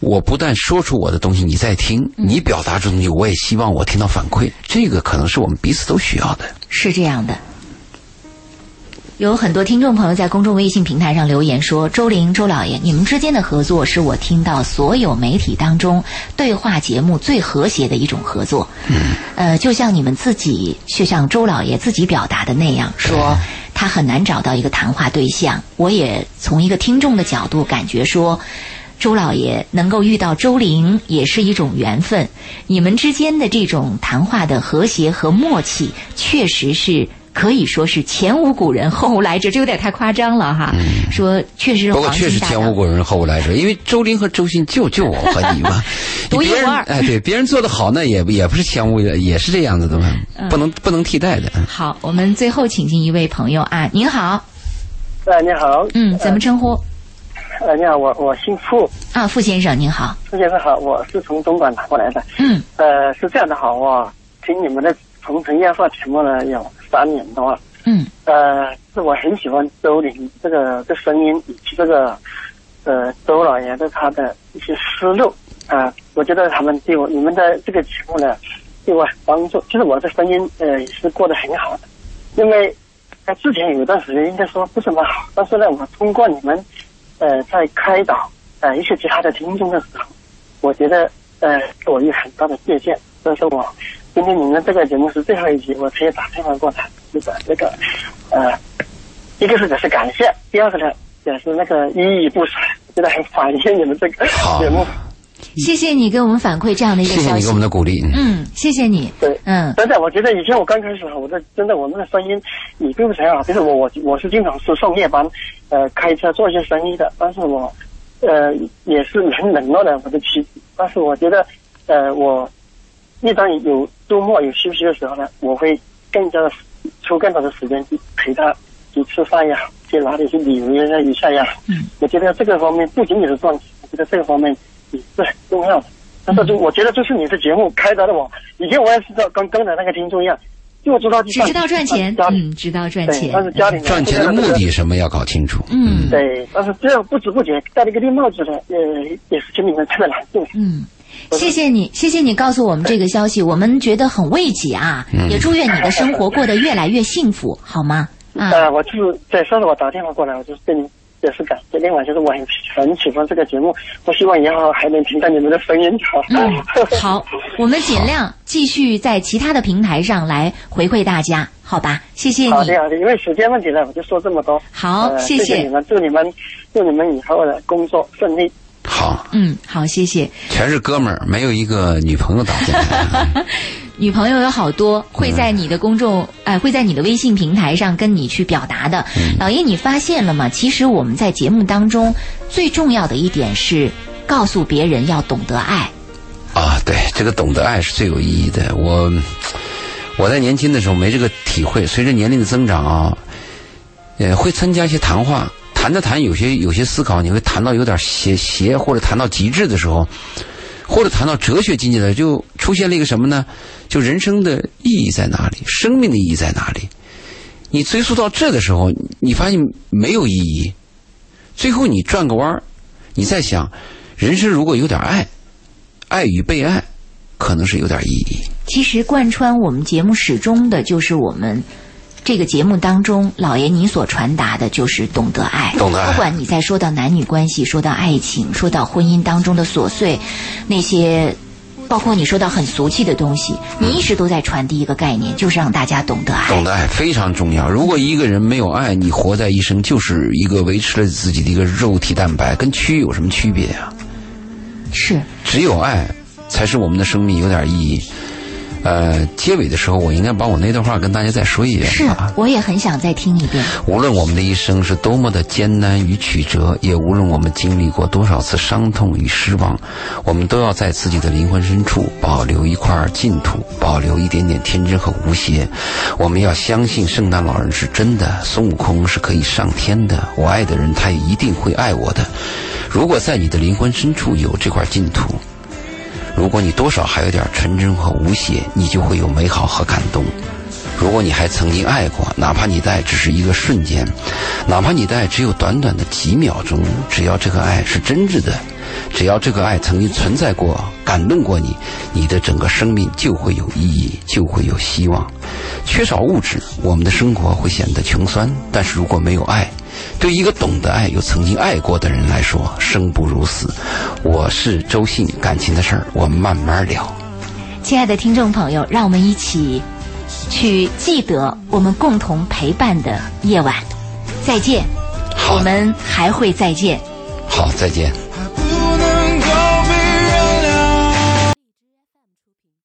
C: 我不但说出我的东西，你在听，你表达出东西，我也希望我听到反馈。这个可能是我们彼此都需要的。
B: 是这样的，有很多听众朋友在公众微信平台上留言说：“周玲、周老爷，你们之间的合作是我听到所有媒体当中对话节目最和谐的一种合作。”嗯，呃，就像你们自己，就像周老爷自己表达的那样，说他很难找到一个谈话对象。我也从一个听众的角度感觉说。周老爷能够遇到周玲也是一种缘分，你们之间的这种谈话的和谐和默契，确实是可以说是前无古人后无来者，这有点太夸张了哈。说确实，
C: 不过确实前无古人后无来者，因为周林和周迅就就我和你嘛，
B: 独一无二。
C: 哎，对，别人做的好，那也也不是前无，也是这样子的嘛，不能不能替代的。
B: 好，我们最后请进一位朋友啊，您好。
G: 哎，你好。
B: 嗯，怎么称呼？
G: 呃，你好，我我姓傅
B: 啊，傅先生您好，
G: 傅先生好，我是从东莞打过来的。
B: 嗯，
G: 呃，是这样的，好，我听你们的《鹏城夜话》节目呢有三年多了。
B: 嗯，
G: 呃，是我很喜欢周玲这个这声音以及这个呃周老爷的他的一些思路啊，我觉得他们对我你们的这个节目呢对我很帮助。其实我的声音呃也是过得很好的，因为在之前有一段时间应该说不怎么好，但是呢，我通过你们。呃，在开导呃一些其他的听众的时候，我觉得呃给我有很大的借鉴。所以说我今天你们这个节目是最后一集，我可以打电话过来，这个这个呃，一个是表示感谢，第二个呢表示那个依依不舍，觉得很感谢你们这个节目。
B: 谢谢你给我们反馈这样的一个消息。
C: 谢谢你给我们的鼓励。
B: 嗯，谢谢你。
G: 对，
B: 嗯，
G: 真的，我觉得以前我刚开始，我的真的我那个声音，你并不很好。就是我我我是经常是上夜班，呃，开车做一些生意的。但是我，呃，也是很冷落的我的妻子。但是我觉得，呃，我一旦有周末有休息的时候呢，我会更加的抽更多的时间去陪他去吃饭呀，去哪里去旅游呀一下呀。
B: 嗯，
G: 我觉得这个方面不仅仅是赚钱，我觉得这个方面。也是很重要的，但是就我觉得这是你的节目开导了我。以前我也是道跟刚才那个听众一样，就知道
B: 只知道赚钱，嗯，知道赚钱，
G: 但是家里
C: 赚钱的目的什么要搞清楚。
B: 嗯，
G: 对，但是这样不知不觉戴了一个绿帽子呢，呃，也是心里面特别难受。
B: 嗯，谢谢你，谢谢你告诉我们这个消息，我们觉得很慰藉啊，也祝愿你的生活过得越来越幸福，好吗？
G: 啊，我就是在上次我打电话过来，我就是对你。也是感谢，另外就是我很很喜欢这个节目，我希望以后还能听到你们的声音。
B: 嗯，好，我们尽量继续在其他的平台上来回馈大家，好吧？谢谢你。
G: 好的，好的，因为时间问题呢，我就说这么多。
B: 好，
G: 谢
B: 谢
G: 你们，祝你们，祝你们以后的工作顺利。
C: 好，
B: 嗯，好，谢谢。
C: 全是哥们儿，没有一个女朋友打进来。
B: 女朋友有好多会在你的公众，哎，会在你的微信平台上跟你去表达的。老爷，你发现了吗？其实我们在节目当中最重要的一点是告诉别人要懂得爱。
C: 啊，对，这个懂得爱是最有意义的。我我在年轻的时候没这个体会，随着年龄的增长啊，呃，会参加一些谈话，谈着谈有些有些思考，你会谈到有点邪邪，或者谈到极致的时候。或者谈到哲学境界的，就出现了一个什么呢？就人生的意义在哪里？生命的意义在哪里？你追溯到这的时候，你发现没有意义。最后你转个弯儿，你在想，人生如果有点爱，爱与被爱，可能是有点意义。
B: 其实贯穿我们节目始终的就是我们。这个节目当中，老爷你所传达的就是懂得爱。
C: 懂得爱。
B: 不管你在说到男女关系，说到爱情，说到婚姻当中的琐碎，那些，包括你说到很俗气的东西，你一直都在传递一个概念，就是让大家懂得爱。
C: 懂得爱非常重要。如果一个人没有爱，你活在一生就是一个维持了自己的一个肉体蛋白，跟蛆有什么区别呀？
B: 是。
C: 只有爱，才是我们的生命有点意义。呃，结尾的时候，我应该把我那段话跟大家再说一遍
B: 是
C: 吧。，
B: 我也很想再听一遍。
C: 无论我们的一生是多么的艰难与曲折，也无论我们经历过多少次伤痛与失望，我们都要在自己的灵魂深处保留一块净土，保留一点点天真和无邪。我们要相信圣诞老人是真的，孙悟空是可以上天的。我爱的人，他也一定会爱我的。如果在你的灵魂深处有这块净土，如果你多少还有点纯真和无邪，你就会有美好和感动。如果你还曾经爱过，哪怕你的爱只是一个瞬间，哪怕你的爱只有短短的几秒钟，只要这个爱是真挚的，只要这个爱曾经存在过，感动过你，你的整个生命就会有意义，就会有希望。缺少物质，我们的生活会显得穷酸；但是如果没有爱，对一个懂得爱又曾经爱过的人来说，生不如死。我是周信，感情的事儿我们慢慢聊。
B: 亲爱的听众朋友，让我们一起去记得我们共同陪伴的夜晚。再见，我们还会再见。
C: 好，再见。